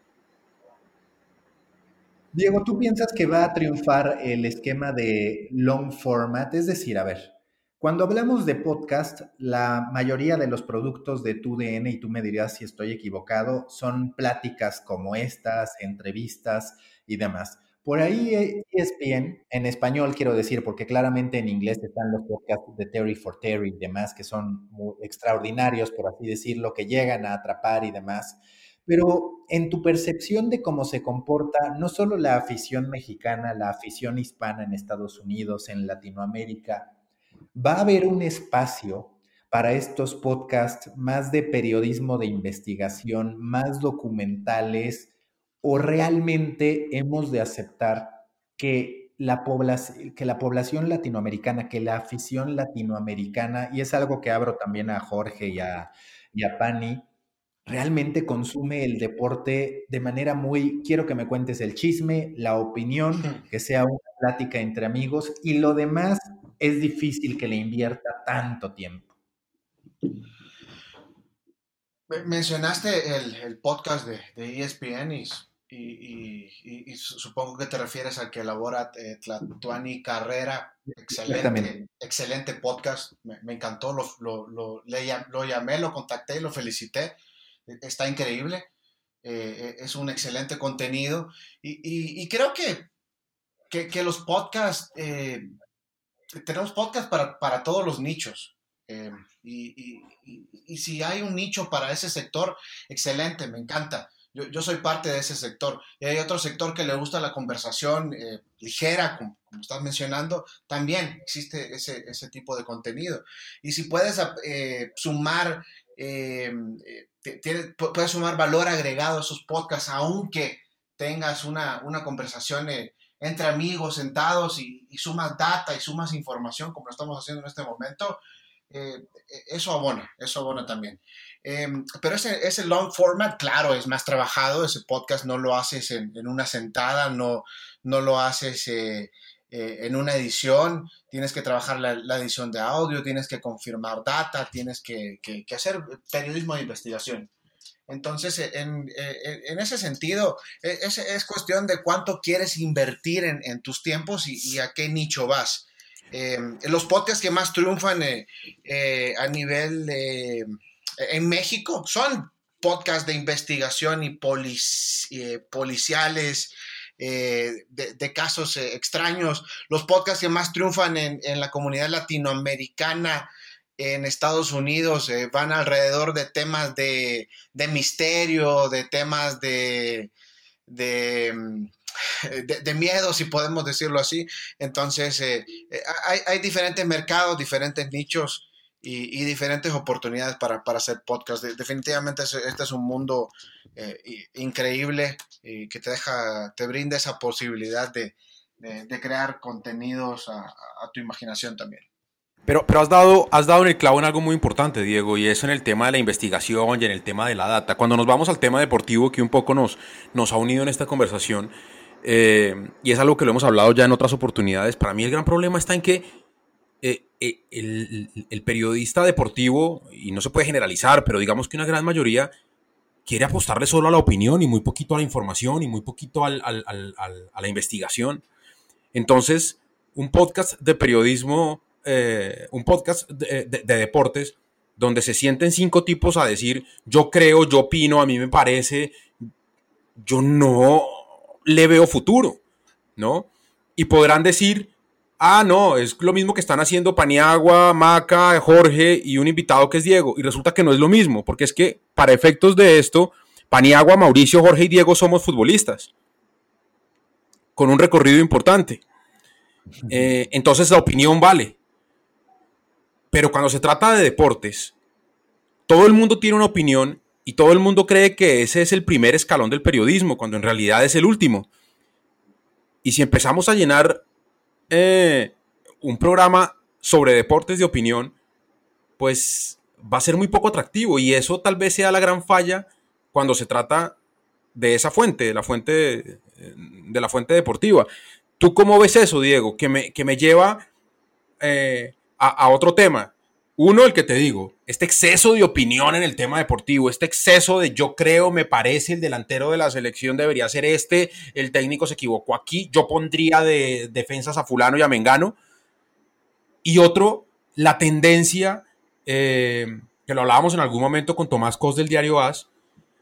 Diego, ¿tú piensas que va a triunfar el esquema de long format? Es decir, a ver, cuando hablamos de podcast, la mayoría de los productos de tu DN, y tú me dirás si estoy equivocado, son pláticas como estas, entrevistas y demás. Por ahí ESPN, en español quiero decir, porque claramente en inglés están los podcasts de Terry for Terry y demás, que son extraordinarios, por así decirlo, que llegan a atrapar y demás. Pero en tu percepción de cómo se comporta no solo la afición mexicana, la afición hispana en Estados Unidos, en Latinoamérica, va a haber un espacio para estos podcasts más de periodismo de investigación, más documentales, o realmente hemos de aceptar que la, población, que la población latinoamericana, que la afición latinoamericana, y es algo que abro también a Jorge y a, y a Pani, realmente consume el deporte de manera muy, quiero que me cuentes el chisme, la opinión, que sea una plática entre amigos y lo demás es difícil que le invierta tanto tiempo. Mencionaste el, podcast de, ESPN y, supongo que te refieres al que elabora eh, Tlatuani Carrera. Excelente, excelente podcast, me, encantó, lo, lo, lo llamé, lo contacté y lo felicité está increíble, eh, es un excelente contenido y, creo que, que, los podcasts, eh, tenemos podcasts para, todos los nichos. Eh, y, si hay un nicho para ese sector, excelente, me encanta. Yo, soy parte de ese sector. Y hay otro sector que le gusta la conversación ligera, como, estás mencionando, también existe ese, ese, tipo de contenido. Y si puedes sumar puedes sumar valor agregado a esos podcasts, aunque tengas una, conversación eh, entre amigos sentados y, sumas data y sumas información como lo estamos haciendo en este momento, eh, eso abona, eso abona también. Em, pero ese, ese, long format, claro, es más trabajado, ese podcast no lo haces en, una sentada, no, no lo haces eh, eh, en una edición, tienes que trabajar la, edición de audio, tienes que confirmar data, tienes que, hacer periodismo de investigación. Entonces, eh, eh, en, ese sentido, es, es, cuestión de cuánto quieres invertir en, tus tiempos y, a qué nicho vas. los podcasts que más triunfan a nivel en México son podcasts de investigación y policiales, eh, de, casos eh, extraños, los podcasts que más triunfan en, la comunidad latinoamericana en Estados Unidos eh, van alrededor de temas de, misterio, de temas de, mm, [laughs] de, de, miedo, si podemos decirlo así. Entonces, hay diferentes mercados, diferentes nichos y, diferentes oportunidades para, hacer podcast. definitivamente este es un mundo eh, increíble y que te deja, te brinda esa posibilidad de, crear contenidos a, tu imaginación también. Pero, pero has, dado, has dado en el clavo en algo muy importante, Diego, y eso en el tema de la investigación y en el tema de la data. Cuando nos vamos al tema deportivo, que un poco nos, nos ha unido en esta conversación, eh, y es algo que lo hemos hablado ya en otras oportunidades, para mí el gran problema está en que eh, eh, el, periodista deportivo, y no se puede generalizar, pero digamos que una gran mayoría quiere apostarle solo a la opinión y muy poquito a la información y muy poquito a la investigación. Entonces, un podcast de periodismo, un podcast de, de deportes, donde se sienten cinco tipos a decir, yo creo, yo opino, a mí me parece, yo no le veo futuro, ¿no? Y podrán decir, ah, no, es lo mismo que están haciendo Paniagua, Maca, Jorge y un invitado que es Diego. Y resulta que no es lo mismo, porque es que para efectos de esto, Paniagua, Mauricio, Jorge y Diego somos futbolistas, con un recorrido importante. Eh, entonces la opinión vale. Pero cuando se trata de deportes, todo el mundo tiene una opinión y todo el mundo cree que ese es el primer escalón del periodismo, cuando en realidad es el último. Y si empezamos a llenar eh, un programa sobre deportes de opinión, pues va a ser muy poco atractivo y eso tal vez sea la gran falla cuando se trata de esa fuente, la fuente, de la fuente deportiva. ¿Tú cómo ves eso, Diego? Que me, que me lleva eh, a, otro tema. Uno, el que te digo, este exceso de opinión en el tema deportivo, este exceso de yo creo, me parece, el delantero de la selección debería ser este, el técnico se equivocó aquí, yo pondría de defensas a fulano y a Mengano. Y otro, la tendencia, eh, que lo hablábamos en algún momento con Tomás Cos del diario AS,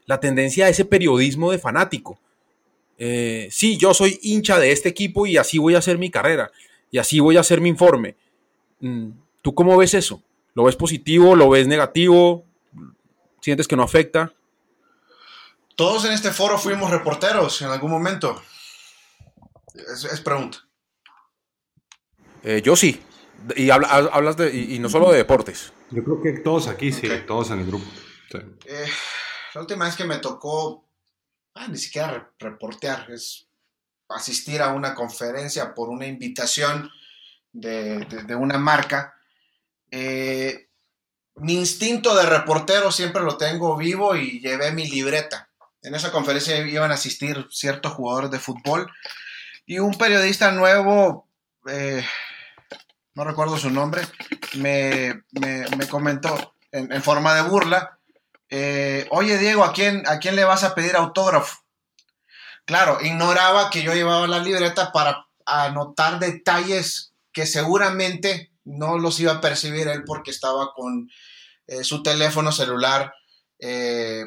la tendencia a ese periodismo de fanático. Eh, sí, yo soy hincha de este equipo y así voy a hacer mi carrera, y así voy a hacer mi informe. Mm, ¿Tú cómo ves eso? ¿Lo ves positivo? ¿Lo ves negativo? ¿Sientes que no afecta? Todos en este foro fuimos reporteros en algún momento. Es, pregunta. Eh, yo sí. Y hablas de, y, no solo de deportes. Yo creo que todos aquí, sí, todos en el grupo. Eh, la última vez que me tocó, ah, ni siquiera reportear, es asistir a una conferencia por una invitación de, de una marca eh, mi instinto de reportero siempre lo tengo vivo y llevé mi libreta. En esa conferencia iban a asistir ciertos jugadores de fútbol y un periodista nuevo, eh, no recuerdo su nombre, me, comentó en, forma de burla, eh, oye Diego, ¿a quién, ¿a quién le vas a pedir autógrafo? Claro, ignoraba que yo llevaba la libreta para anotar detalles que seguramente no los iba a percibir él porque estaba con eh, su teléfono celular eh,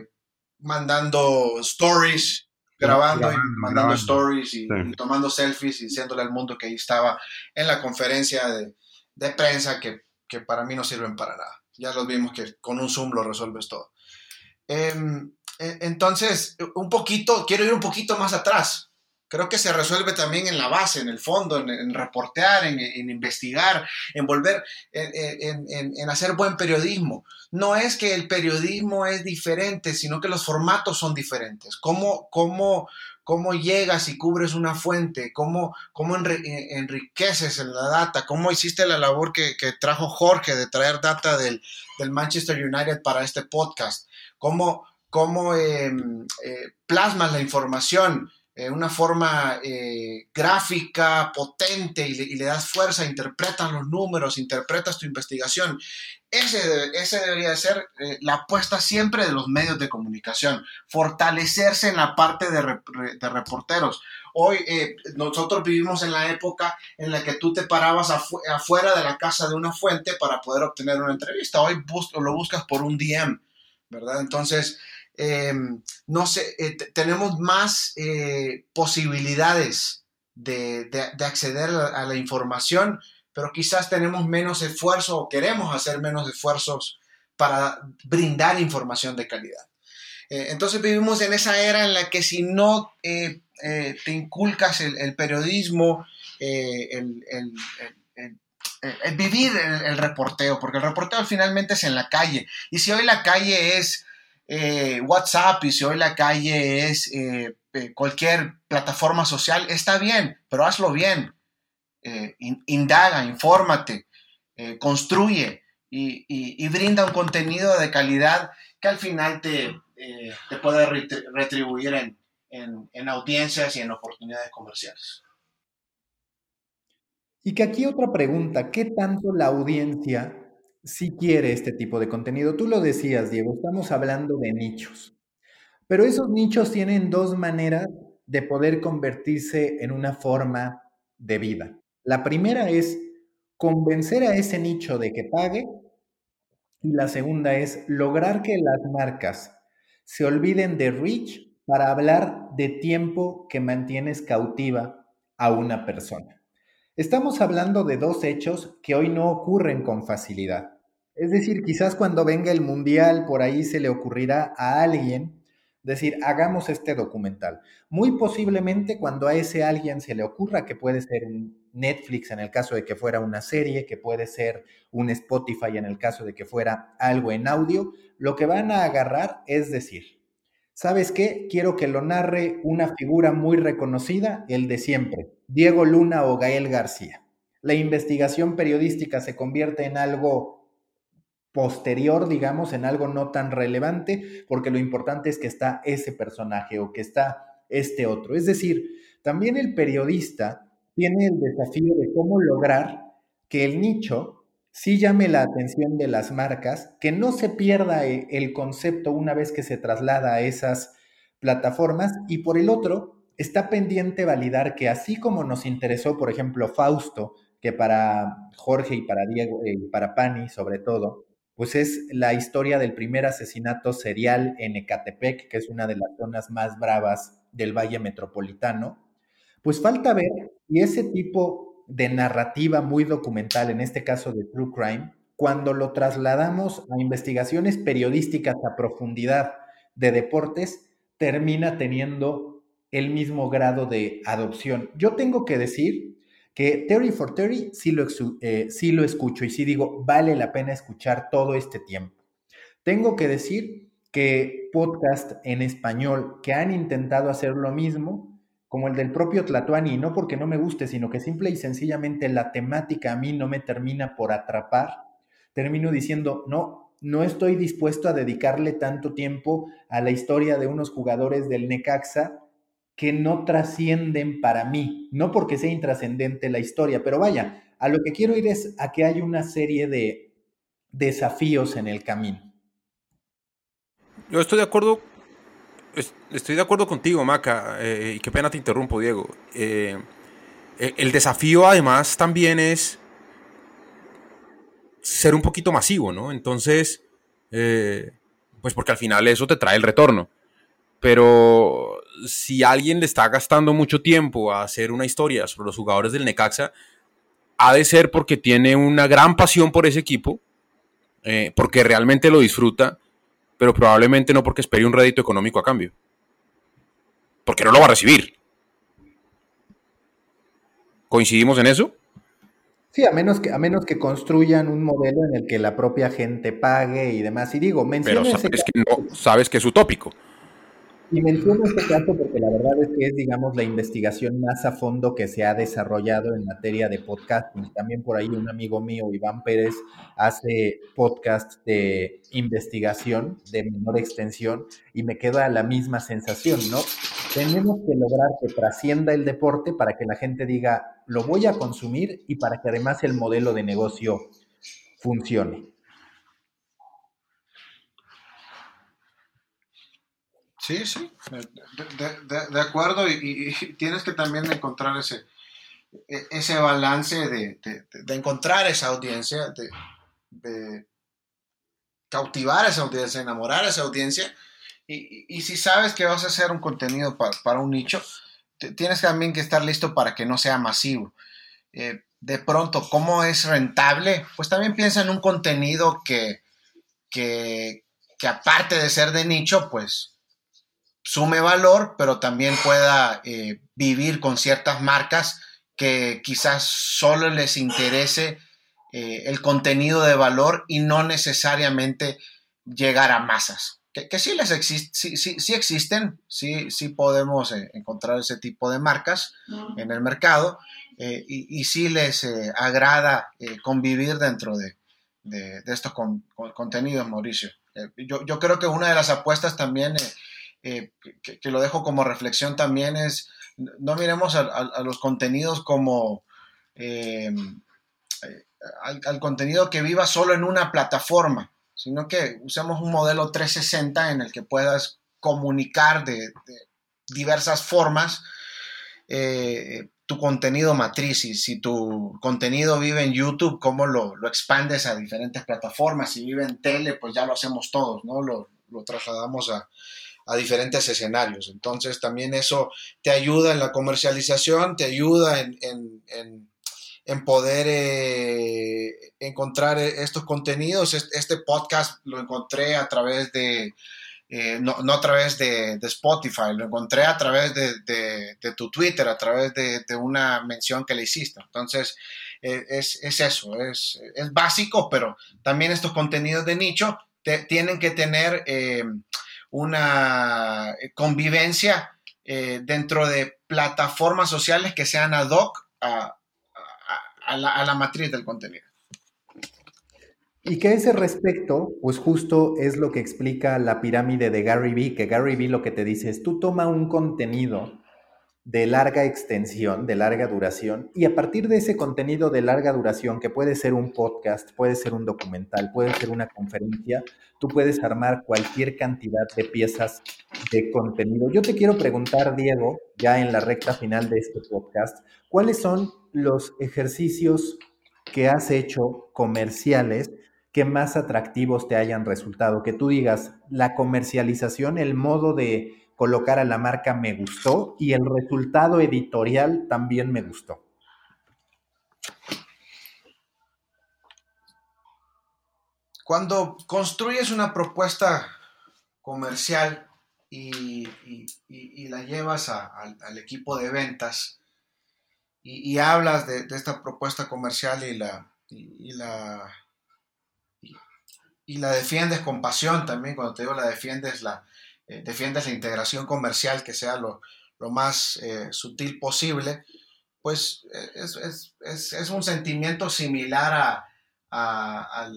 mandando stories, grabando y mandando stories y, tomando selfies y diciéndole al mundo que ahí estaba en la conferencia de, prensa que, para mí no sirven para nada. Ya los vimos que con un Zoom lo resuelves todo. Em, e, entonces, un poquito, quiero ir un poquito más atrás creo que se resuelve también en la base, en el fondo, en, reportear, en, investigar, en volver, en, hacer buen periodismo. No es que el periodismo es diferente, sino que los formatos son diferentes. ¿Cómo, cómo, cómo llegas y cubres una fuente? ¿Cómo, cómo eh, enriqueces en la data? ¿Cómo hiciste la labor que, trajo Jorge de traer data del, Manchester United para este podcast? ¿Cómo, cómo em, eh, plasmas la información? Eh, una forma eh, gráfica, potente y le, das fuerza, interpretas los números, interpretas tu investigación. Ese, ese debería ser eh, la apuesta siempre de los medios de comunicación, fortalecerse en la parte de, reporteros. Hoy nosotros vivimos en la época en la que tú te parabas afuera de la casa de una fuente para poder obtener una entrevista. Hoy lo buscas por un DM, ¿verdad? Entonces, Em, no sé, eh, tenemos más eh, posibilidades de, acceder a, la información, pero quizás tenemos menos esfuerzo o queremos hacer menos esfuerzos para brindar información de calidad. Eh, entonces vivimos en esa era en la que si no te inculcas el, periodismo, el, vivir el, reporteo, porque el reporteo finalmente es en la calle. Y si hoy la calle es eh, WhatsApp y si hoy la calle es eh, eh, cualquier plataforma social, está bien, pero hazlo bien. indaga, infórmate, construye y, brinda un contenido de calidad que al final te, te puede retribuir en, en, audiencias y en oportunidades comerciales. Y que aquí otra pregunta, ¿qué tanto la audiencia sí quiere este tipo de contenido? Tú lo decías, Diego, estamos hablando de nichos, pero esos nichos tienen dos maneras de poder convertirse en una forma de vida. La primera es convencer a ese nicho de que pague y la segunda es lograr que las marcas se olviden de reach para hablar de tiempo que mantienes cautiva a una persona. Estamos hablando de dos hechos que hoy no ocurren con facilidad. Es decir, quizás cuando venga el mundial por ahí se le ocurrirá a alguien decir, hagamos este documental. Muy posiblemente cuando a ese alguien se le ocurra que puede ser un Netflix en el caso de que fuera una serie, que puede ser un Spotify en el caso de que fuera algo en audio, lo que van a agarrar es decir, ¿sabes qué? Quiero que lo narre una figura muy reconocida, el de siempre, Diego Luna o Gael García. La investigación periodística se convierte en algo posterior, digamos, en algo no tan relevante, porque lo importante es que está ese personaje o que está este otro. Es decir, también el periodista tiene el desafío de cómo lograr que el nicho sí llame la atención de las marcas, que no se pierda e, el concepto una vez que se traslada a esas plataformas y por el otro, está pendiente validar que así como nos interesó, por ejemplo, Fausto, que para Jorge y para Diego y para Pani sobre todo, pues es la historia del primer asesinato serial en Ecatepec, que es una de las zonas más bravas del Valle Metropolitano. Pues falta ver si ese tipo de narrativa muy documental, en este caso de True Crime, cuando lo trasladamos a investigaciones periodísticas a profundidad de deportes, termina teniendo el mismo grado de adopción. Yo tengo que decir que Terry for Terry sí lo, eh, sí lo escucho y sí digo, vale la pena escuchar todo este tiempo. Tengo que decir que podcast en español que han intentado hacer lo mismo, como el del propio Tlatuani, no porque no me guste, sino que simple y sencillamente la temática a mí no me termina por atrapar, termino diciendo, no, no estoy dispuesto a dedicarle tanto tiempo a la historia de unos jugadores del Necaxa que no trascienden para mí, no porque sea intrascendente la historia, pero vaya, a lo que quiero ir es a que hay una serie de desafíos en el camino. Yo estoy de acuerdo, estoy de acuerdo contigo, Maca, eh, y qué pena te interrumpo, Diego. Eh, e, el desafío además también es ser un poquito masivo, ¿no? Entonces, eh, pues porque al final eso te trae el retorno. Pero si alguien le está gastando mucho tiempo a hacer una historia sobre los jugadores del Necaxa, ha de ser porque tiene una gran pasión por ese equipo, eh, porque realmente lo disfruta, pero probablemente no porque espere un rédito económico a cambio. Porque no lo va a recibir. ¿Coincidimos en eso? Sí, a menos que, a menos que construyan un modelo en el que la propia gente pague y demás. Y digo, Pero sabes, que no, sabes que es utópico. Y menciono este caso porque la verdad es que es, digamos, la investigación más a fondo que se ha desarrollado en materia de podcasting. También por ahí un amigo mío, Iván Pérez, hace podcast de investigación de menor extensión y me queda la misma sensación, ¿no? Tenemos que lograr que trascienda el deporte para que la gente diga, lo voy a consumir y para que además el modelo de negocio funcione. Sí, sí, de, acuerdo y, tienes que también encontrar ese, e, ese balance de, encontrar esa audiencia, de, cautivar esa audiencia, enamorar esa audiencia y, si sabes que vas a hacer un contenido para, un nicho, tienes también que estar listo para que no sea masivo. Eh, de pronto, ¿cómo es rentable? Pues también piensa en un contenido que, que, que aparte de ser de nicho, pues sume valor, pero también pueda eh, vivir con ciertas marcas que quizás solo les interese eh, el contenido de valor y no necesariamente llegar a masas. Que, sí, les sí, sí, existen, sí, sí podemos eh, encontrar ese tipo de marcas en el mercado y, y, sí les agrada convivir dentro de, estos contenidos, Mauricio. Yo, yo, creo que una de las apuestas también eh, que, lo dejo como reflexión también es, no miremos a, los contenidos como... Em, eh, al, contenido que viva solo en una plataforma, sino que usemos un modelo 360 en el que puedas comunicar de, diversas formas eh, tu contenido matriz y si tu contenido vive en YouTube, cómo lo, expandes a diferentes plataformas. Si vive en tele, pues ya lo hacemos todos, ¿no? Lo, trasladamos a, diferentes escenarios. Entonces también eso te ayuda en la comercialización, te ayuda en, en, poder eh, encontrar estos contenidos. Este podcast lo encontré a través de eh, no, a través de, Spotify, lo encontré a través de, tu Twitter, a través de, una mención que le hiciste. Entonces, eh, es, eso, es, básico, pero también estos contenidos de nicho tienen que tener eh, una convivencia dentro de plataformas sociales que sean ad hoc a la matriz del contenido. Y que ese respecto, pues justo es lo que explica la pirámide de Gary Vee, que Gary Vee lo que te dice es, tú toma un contenido de larga extensión, de larga duración, y a partir de ese contenido de larga duración, que puede ser un podcast, puede ser un documental, puede ser una conferencia, tú puedes armar cualquier cantidad de piezas de contenido. Yo te quiero preguntar, Diego, ya en la recta final de este podcast, ¿cuáles son los ejercicios que has hecho comerciales que más atractivos te hayan resultado, que tú digas, la comercialización, el modo de colocar a la marca me gustó y el resultado editorial también me gustó. Cuando construyes una propuesta comercial y, la llevas al equipo de ventas y, hablas de, esta propuesta comercial y la, y la y la defiendes con pasión también, cuando te digo la defiendes, la, eh, defiendes la integración comercial que sea lo, más eh, sutil posible, pues eh, es, un sentimiento similar a, a,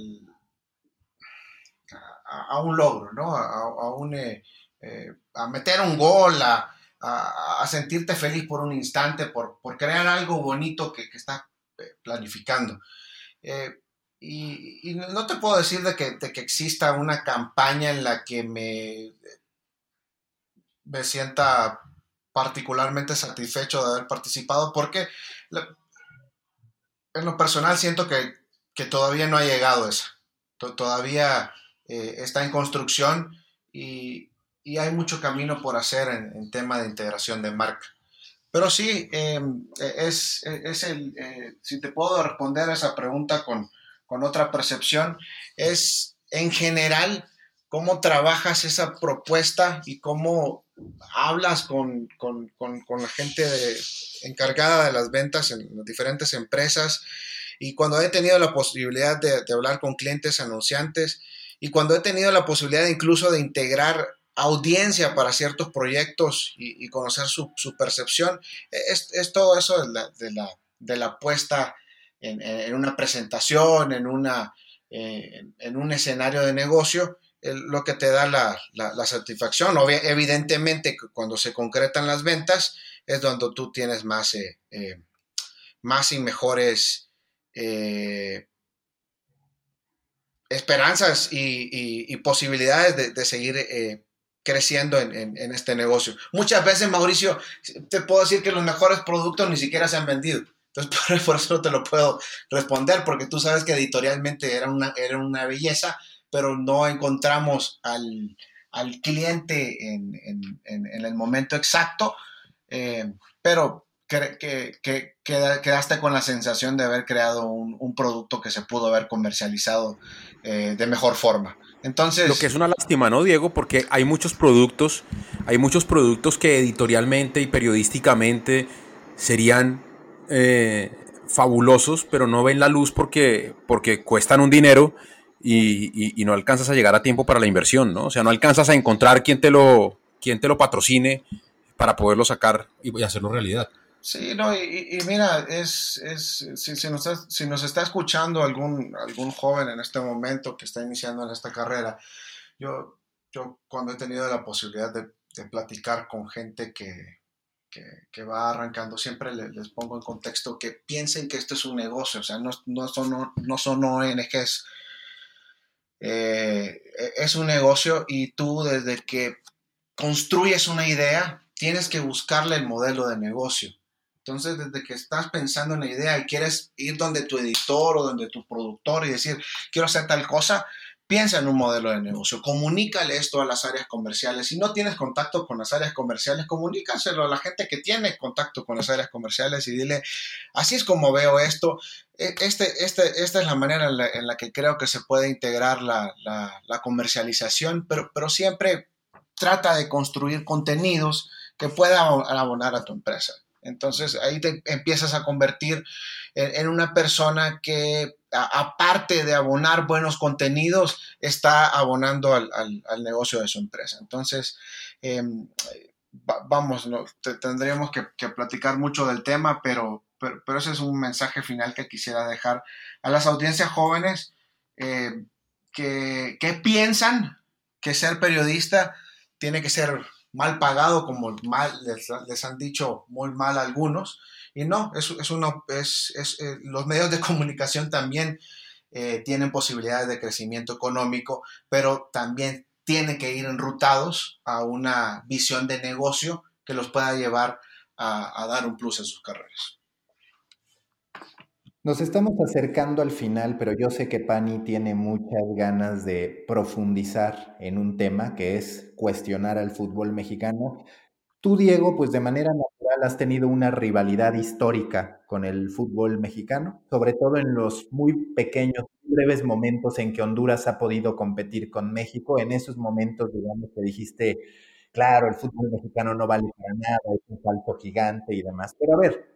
un logro, ¿no? A, a meter un gol, a, sentirte feliz por un instante, por, por crear algo bonito que, que estás planificando. Y, no te puedo decir de que, que, exista una campaña en la que me, me sienta particularmente satisfecho de haber participado, porque en lo personal siento que, todavía no ha llegado esa. Todavía eh, está en construcción y, hay mucho camino por hacer en, tema de integración de marca. Pero sí, em, es, el, eh, si te puedo responder a esa pregunta con, con otra percepción, es en general cómo trabajas esa propuesta y cómo hablas con, la gente encargada de las ventas en las diferentes empresas. Y cuando he tenido la posibilidad de, hablar con clientes anunciantes y cuando he tenido la posibilidad incluso de integrar audiencia para ciertos proyectos y, conocer su, percepción, es, todo eso de la, de la, de la puesta en, una presentación, en, una, eh, en un escenario de negocio, lo que te da la, la, satisfacción. evidentemente, cuando se concretan las ventas, es donde tú tienes más, eh, eh, más y mejores esperanzas y, posibilidades de, seguir creciendo en, en, este negocio. Muchas veces, Mauricio, te puedo decir que los mejores productos ni siquiera se han vendido. Entonces, [laughs] por, eso no te lo puedo responder, porque tú sabes que editorialmente era una, era una belleza, pero no encontramos al, cliente en, el momento exacto. Eh, pero que, quedaste con la sensación de haber creado un, producto que se pudo haber comercializado eh, de mejor forma. Entonces, lo que es una lástima, ¿no, Diego? Porque hay muchos productos, hay muchos productos que editorialmente y periodísticamente serían eh, fabulosos, pero no ven la luz porque, porque cuestan un dinero y, no alcanzas a llegar a tiempo para la inversión, ¿no? O sea, no alcanzas a encontrar quien te lo, quien te lo patrocine para poderlo sacar y hacerlo realidad. Sí, no, y, mira, es, es si, nos está, si, nos está, escuchando algún, algún joven en este momento que está iniciando en esta carrera, yo, yo cuando he tenido la posibilidad de, platicar con gente que, va arrancando. Siempre les, pongo en contexto que piensen que esto es un negocio, o sea, no, no, son, no son ONGs. Eh, es un negocio y tú desde que construyes una idea, tienes que buscarle el modelo de negocio. Entonces, desde que estás pensando en la idea y quieres ir donde tu editor o donde tu productor y decir, quiero hacer tal cosa, piensa en un modelo de negocio, comunícale esto a las áreas comerciales. Si no tienes contacto con las áreas comerciales, comunícaselo a la gente que tiene contacto con las áreas comerciales y dile, así es como veo esto, e, este, este, esta es la manera en la, que creo que se puede integrar la, la, comercialización, pero, pero siempre trata de construir contenidos que puedan abonar a tu empresa. Entonces ahí te empiezas a convertir en, una persona que, aparte de abonar buenos contenidos, está abonando al, negocio de su empresa. Entonces, em, vamos, tendríamos que, platicar mucho del tema, pero, pero, ese es un mensaje final que quisiera dejar a las audiencias jóvenes eh, que, piensan que ser periodista tiene que ser mal pagado, como mal, les, han dicho muy mal algunos. Y no, es, es uno, es, es eh, los medios de [laughs] comunicación también eh, tienen posibilidades de crecimiento económico, pero también tienen que ir enrutados a una visión de negocio que los pueda llevar a, a dar un plus en sus carreras. Nos estamos acercando al final, pero yo sé que Pani tiene muchas ganas de profundizar en un tema que es cuestionar al fútbol mexicano. Tú, Diego, pues de manera has tenido una rivalidad histórica con el fútbol mexicano, sobre todo en los muy pequeños, breves momentos en que Honduras ha podido competir con México. En esos momentos, digamos que dijiste, claro, el fútbol mexicano no vale para nada, es un salto gigante y demás. Pero a ver,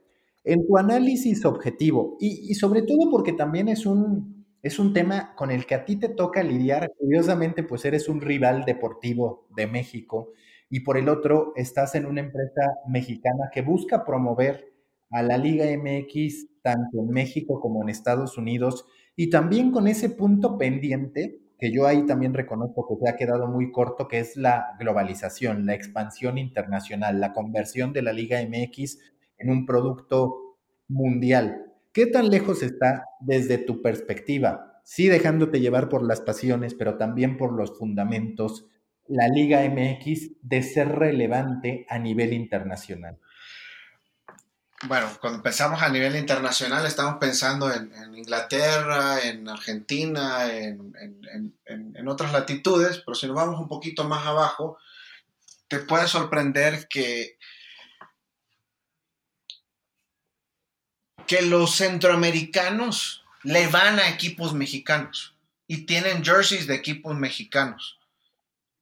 en tu análisis objetivo y, sobre todo porque también es un, es un tema con el que a ti te toca lidiar. Curiosamente, pues eres un rival deportivo de México y por el otro estás en una empresa mexicana que busca promover a la Liga MX tanto en México como en Estados Unidos y también con ese punto pendiente que yo ahí también reconozco que se ha quedado muy corto, que es la globalización, la expansión internacional, la conversión de la Liga MX en un producto mundial. ¿Qué tan lejos está desde tu perspectiva? Sí dejándote llevar por las pasiones, pero también por los fundamentos, la Liga MX de ser relevante a nivel internacional. Bueno, cuando pensamos a nivel internacional estamos pensando en, Inglaterra, en Argentina, en, en, otras latitudes, pero si nos vamos un poquito más abajo, te puede sorprender que que los centroamericanos le van a equipos mexicanos y tienen jerseys de equipos mexicanos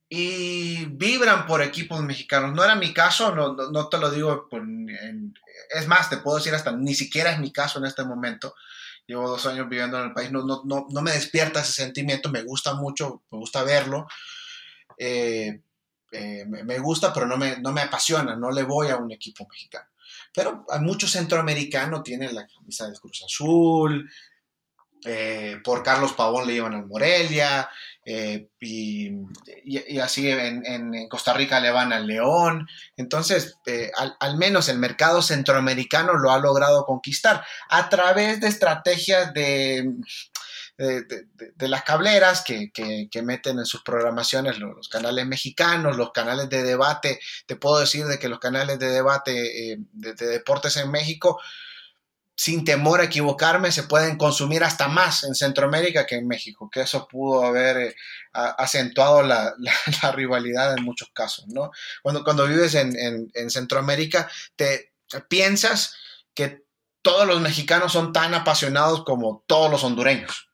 y vibran por equipos mexicanos. No era mi caso, no, te lo digo, es más, te puedo decir hasta ni siquiera es mi caso en este momento. Llevo dos años viviendo en el país, no, no, me despierta ese sentimiento, me gusta mucho, me gusta verlo. Eh, eh, me, gusta, pero no me, no me apasiona, no le voy a un equipo mexicano. Pero hay muchos centroamericanos tienen la camisa del Cruz Azul, eh, por Carlos Pavón le llevan al Morelia, eh, y, así en, Costa Rica le van al León. Entonces, eh, al, menos el mercado centroamericano lo ha logrado conquistar a través de estrategias de de, las cableras que, meten en sus programaciones los, canales mexicanos, los canales de debate. Te puedo decir de que los canales de debate eh, de, deportes en México, sin temor a equivocarme, se pueden consumir hasta más en Centroamérica que en México, que eso pudo haber eh, acentuado [laughs] la, rivalidad en muchos casos, ¿no? Cuando, cuando vives en, en Centroamérica, te piensas que todos los mexicanos son tan apasionados como todos los hondureños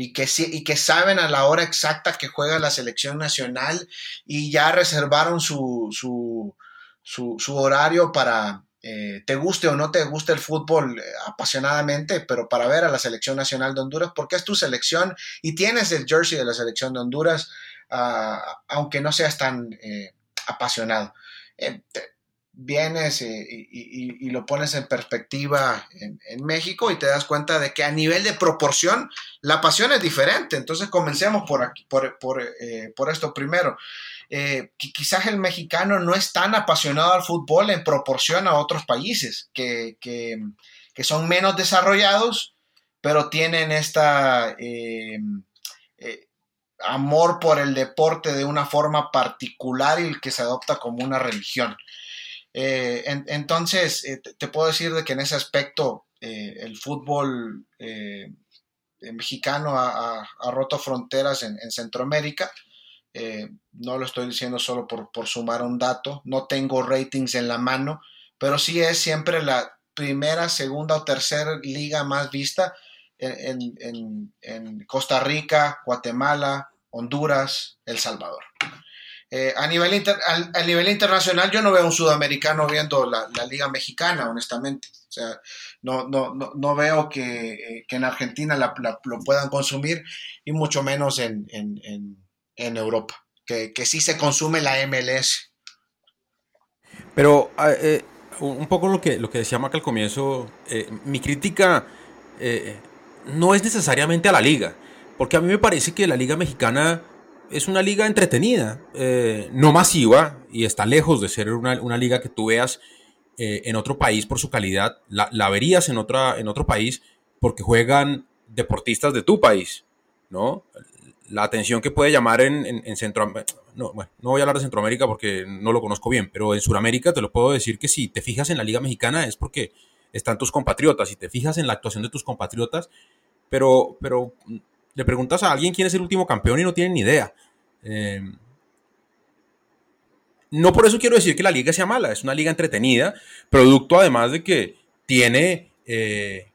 y que, y que saben a la hora exacta que juega la selección nacional y ya reservaron su, su, horario para, eh, te guste o no te guste el fútbol eh, apasionadamente, pero para ver a la selección nacional de Honduras, porque es tu selección y tienes el jersey de la selección de Honduras, ah, aunque no seas tan eh, apasionado vienes eh, y, lo pones en perspectiva en, México y te das cuenta de que a nivel de proporción la pasión es diferente. Entonces comencemos por, aquí, por, por, eh, esto primero. Eh, quizás el mexicano no es tan apasionado al fútbol en proporción a otros países que, que, son menos desarrollados, pero tienen esta amor por el deporte de una forma particular y que se adopta como una religión. Eh, entonces, eh, te puedo decir de que en ese aspecto eh, el fútbol mexicano ha, roto fronteras en, Centroamérica. No lo estoy diciendo solo por, sumar un dato, no tengo ratings en la mano, pero sí es siempre la primera, segunda o tercera liga más vista en, Costa Rica, Guatemala, Honduras, El Salvador. Eh, a, nivel a, nivel internacional yo no veo un sudamericano viendo la, Liga Mexicana, honestamente. O sea, no, no, no, veo que, eh, en Argentina lo puedan consumir y mucho menos en, Europa, que, sí se consume la MLS. Pero ah, eh, un poco lo que, lo que decía Mac al comienzo, mi crítica no es necesariamente a la liga, porque a mí me parece que la Liga Mexicana es una liga entretenida, eh, no masiva, y está lejos de ser una, liga que tú veas eh, en otro país por su calidad. La, verías en, otra, en otro país porque juegan deportistas de tu país, ¿no? La atención que puede llamar en, en, Centroamérica, no, no voy a hablar de Centroamérica porque no lo conozco bien, pero en Sudamérica te lo puedo decir que si te fijas en la Liga Mexicana es porque están tus compatriotas, si te fijas en la actuación de tus compatriotas, pero, pero le preguntas a alguien quién es el último campeón y no tienen ni idea. Eh, no por eso quiero decir que la liga sea mala, es una liga entretenida, producto además de que tiene eh,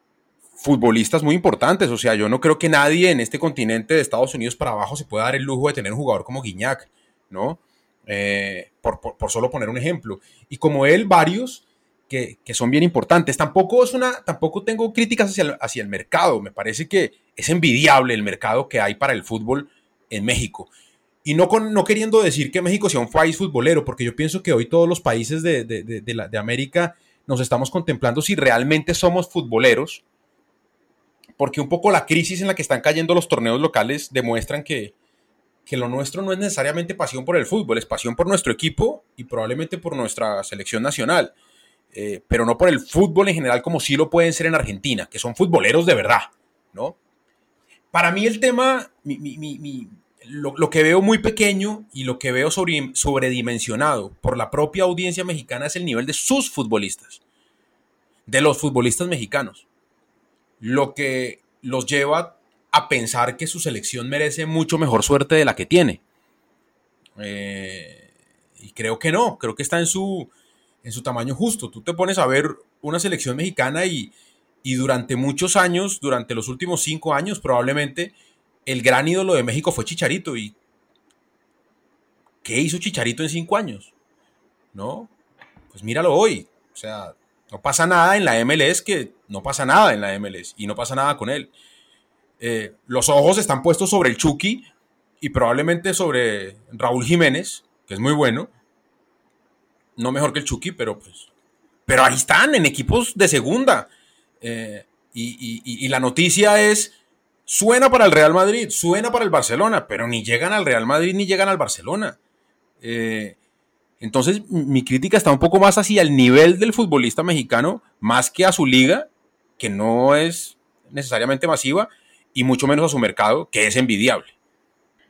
futbolistas muy importantes. O sea, yo no creo que nadie en este continente de Estados Unidos para abajo se pueda dar el lujo de tener un jugador como Guiñac, ¿no? Eh, por, solo poner un ejemplo. Y como él, varios que, son bien importantes. Tampoco, es una, tampoco tengo críticas hacia el, hacia el mercado. Me parece que es envidiable el mercado que hay para el fútbol en México. Y no, con, no queriendo decir que México sea un país futbolero, porque yo pienso que hoy todos los países de, de, América nos estamos contemplando si realmente somos futboleros, porque un poco la crisis en la que están cayendo los torneos locales demuestran que, que lo nuestro no es necesariamente pasión por el fútbol, es pasión por nuestro equipo y probablemente por nuestra selección nacional, eh, pero no por el fútbol en general como sí lo pueden ser en Argentina, que son futboleros de verdad, ¿no? Para mí el tema, mi, mi, lo, que veo muy pequeño y lo que veo sobredimensionado por la propia audiencia mexicana es el nivel de sus futbolistas, de los futbolistas mexicanos. Lo que los lleva a pensar que su selección merece mucho mejor suerte de la que tiene. Eh, y creo que no, creo que está en su, en su tamaño justo. Tú te pones a ver una selección mexicana y, y durante muchos años, durante los últimos cinco años probablemente, el gran ídolo de México fue Chicharito. ¿Y qué hizo Chicharito en cinco años? ¿No? Pues míralo hoy. O sea, no pasa nada en la MLS que no pasa nada en la MLS y no pasa nada con él. Eh, los ojos están puestos sobre el Chucky y probablemente sobre Raúl Jiménez, que es muy bueno. No mejor que el Chucky, pero pues. Pero ahí están, en equipos de segunda. Eh, y la noticia es Suena para el Real Madrid, suena para el Barcelona, pero ni llegan al Real Madrid ni llegan al Barcelona. Eh, entonces, mi crítica está un poco más hacia el nivel del futbolista mexicano, más que a su liga, que no es necesariamente masiva, y mucho menos a su mercado, que es envidiable.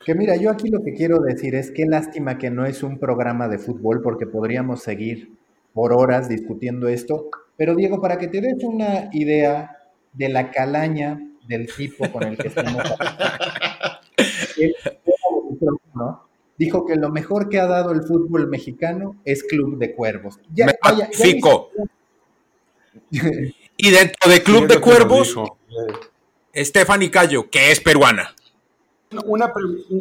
Que mira, yo aquí lo que quiero decir es qué lástima que no es un programa de fútbol, porque podríamos seguir por horas discutiendo esto. Pero Diego, para que te des una idea de la calaña del tipo con el que estamos [laughs] dijo que lo mejor que ha dado el fútbol mexicano es Club de Cuervos. Ya, y dentro de Club de Cuervos, Stephanie Cayo, que es peruana. Una,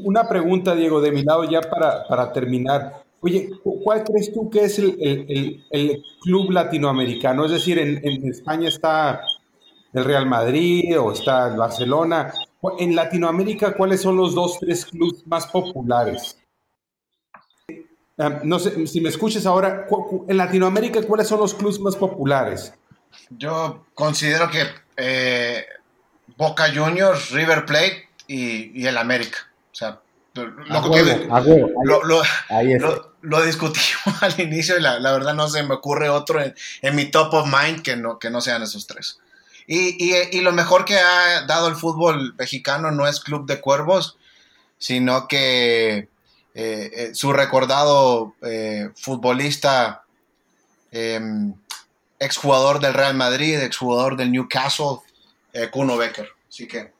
una, pregunta, Diego, de mi lado ya para, para terminar. Oye, ¿cuál crees tú que es el, el, club latinoamericano? Es decir, en, en España está el Real Madrid o está el Barcelona. En Latinoamérica, ¿cuáles son los dos, tres clubes más populares? Ah, no sé si me escuches ahora, en Latinoamérica, ¿cuáles son los clubes más populares? Yo considero que eh, Boca Juniors, River Plate y, el América. O sea, lo, discutimos al inicio y la, verdad no se me ocurre otro en, mi top of mind que no, que no sean esos tres. Y, lo mejor que ha dado el fútbol mexicano no es Club de Cuervos, sino que eh, eh, su recordado eh, futbolista, em, exjugador del Real Madrid, exjugador del Newcastle, Kuno Becker. Así que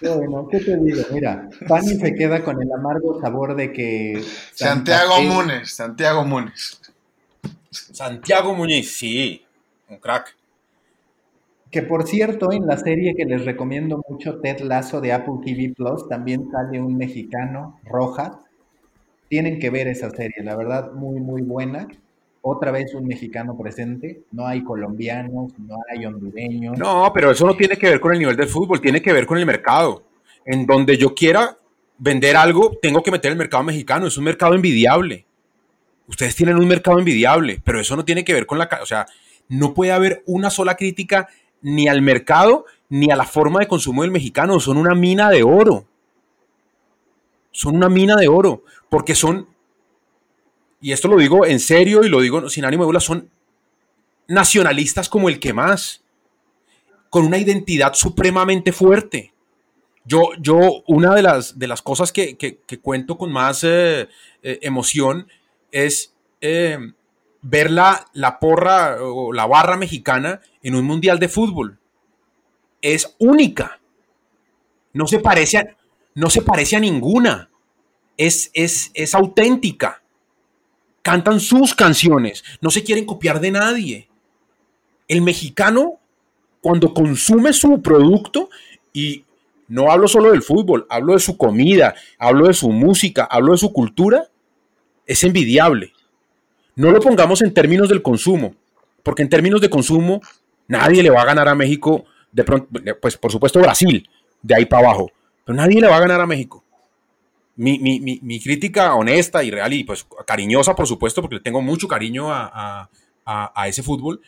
bueno, ¿qué te digo? Mira, Fanny se queda con el amargo sabor de que. Santiago Munes, Santiago Munes. Santiago Muñiz, sí, un crack. Que por cierto, en la serie que les recomiendo mucho, Ted Lazo de Apple TV Plus, también sale un mexicano, Rojas. Tienen que ver esa serie, la verdad, muy, muy buena otra vez un mexicano presente, no hay colombianos, no hay hondureños. No, pero eso no tiene que ver con el nivel del fútbol, tiene que ver con el mercado. En donde yo quiera vender algo, tengo que meter el mercado mexicano, es un mercado envidiable. Ustedes tienen un mercado envidiable, pero eso no tiene que ver con la... O sea, no puede haber una sola crítica ni al mercado ni a la forma de consumo del mexicano, son una mina de oro. Son una mina de oro, porque son y esto lo digo en serio y lo digo sin ánimo de burla, son nacionalistas como el que más, con una identidad supremamente fuerte. Yo, yo una de las, de las cosas que, cuento con más eh, eh, emoción es eh, ver la, la porra o la barra mexicana en un mundial de fútbol. Es única. No se parece a, no se parece a ninguna. Es, es, es auténtica cantan sus canciones, no se quieren copiar de nadie. El mexicano, cuando consume su producto, y no hablo solo del fútbol, hablo de su comida, hablo de su música, hablo de su cultura, es envidiable. No lo pongamos en términos del consumo, porque en términos de consumo nadie le va a ganar a México, de pronto, pues por supuesto Brasil, de ahí para abajo, pero nadie le va a ganar a México mi, crítica honesta y real y pues cariñosa, por supuesto, porque le tengo mucho cariño a, ese fútbol,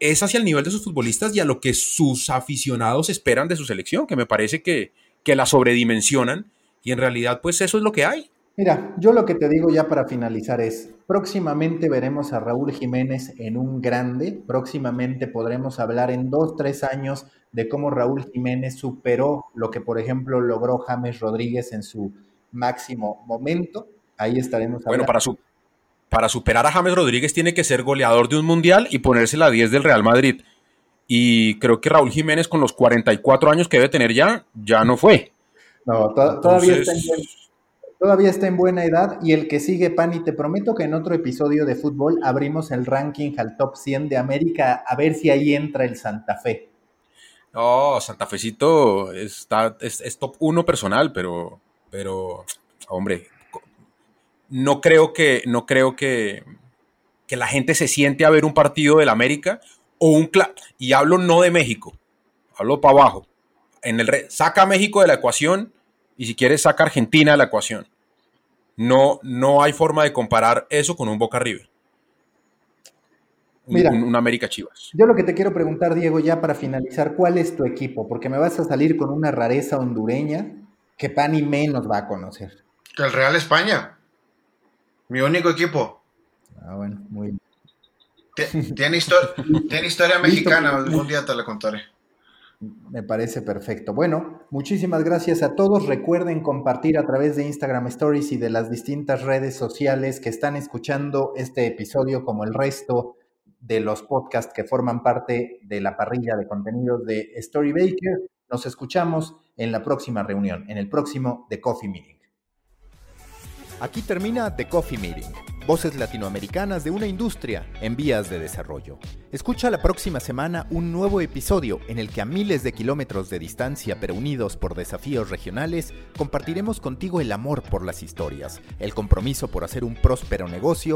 es hacia el nivel de sus futbolistas y a lo que sus aficionados esperan de su selección, que me parece que, que la sobredimensionan y en realidad pues eso es lo que hay. Mira, yo lo que te digo ya para finalizar es, próximamente veremos a Raúl Jiménez en un grande, próximamente podremos hablar en dos, tres años de cómo Raúl Jiménez superó lo que, por ejemplo, logró James Rodríguez en su máximo momento. Ahí estaremos hablando. Bueno, para, su, para superar a James Rodríguez tiene que ser goleador de un mundial y ponerse la 10 del Real Madrid. Y creo que Raúl Jiménez, con los 44 años que debe tener ya, ya no fue. No, todavía está en Todavía está en buena edad y el que sigue, Pani, te prometo que en otro episodio de fútbol abrimos el ranking al top 100 de América a ver si ahí entra el Santa Fe. No, Santa Fecito está, es, top 1 personal, pero, pero, hombre, no creo que, no creo que, que la gente se siente a ver un partido del América o un... Y hablo no de México, hablo para abajo. En el, saca a México de la ecuación y si quieres saca a Argentina de la ecuación. No, no hay forma de comparar eso con un Boca River. Un, Mira, un, América Chivas. Yo lo que te quiero preguntar, Diego, ya para finalizar, ¿cuál es tu equipo? Porque me vas a salir con una rareza hondureña que Pani menos va a conocer. El Real España. Mi único equipo. Ah, bueno, muy bien. Tiene, [laughs] tiene historia mexicana, algún día te la contaré. Me parece perfecto. Bueno, muchísimas gracias a todos. Recuerden compartir a través de Instagram Stories y de las distintas redes sociales que están escuchando este episodio como el resto de los podcasts que forman parte de la parrilla de contenidos de Story Baker. Nos escuchamos en la próxima reunión, en el próximo The Coffee Meeting. Aquí termina The Coffee Meeting Voces latinoamericanas de una industria en vías de desarrollo. Escucha la próxima semana un nuevo episodio en el que a miles de kilómetros de distancia pero unidos por desafíos regionales, compartiremos contigo el amor por las historias, el compromiso por hacer un próspero negocio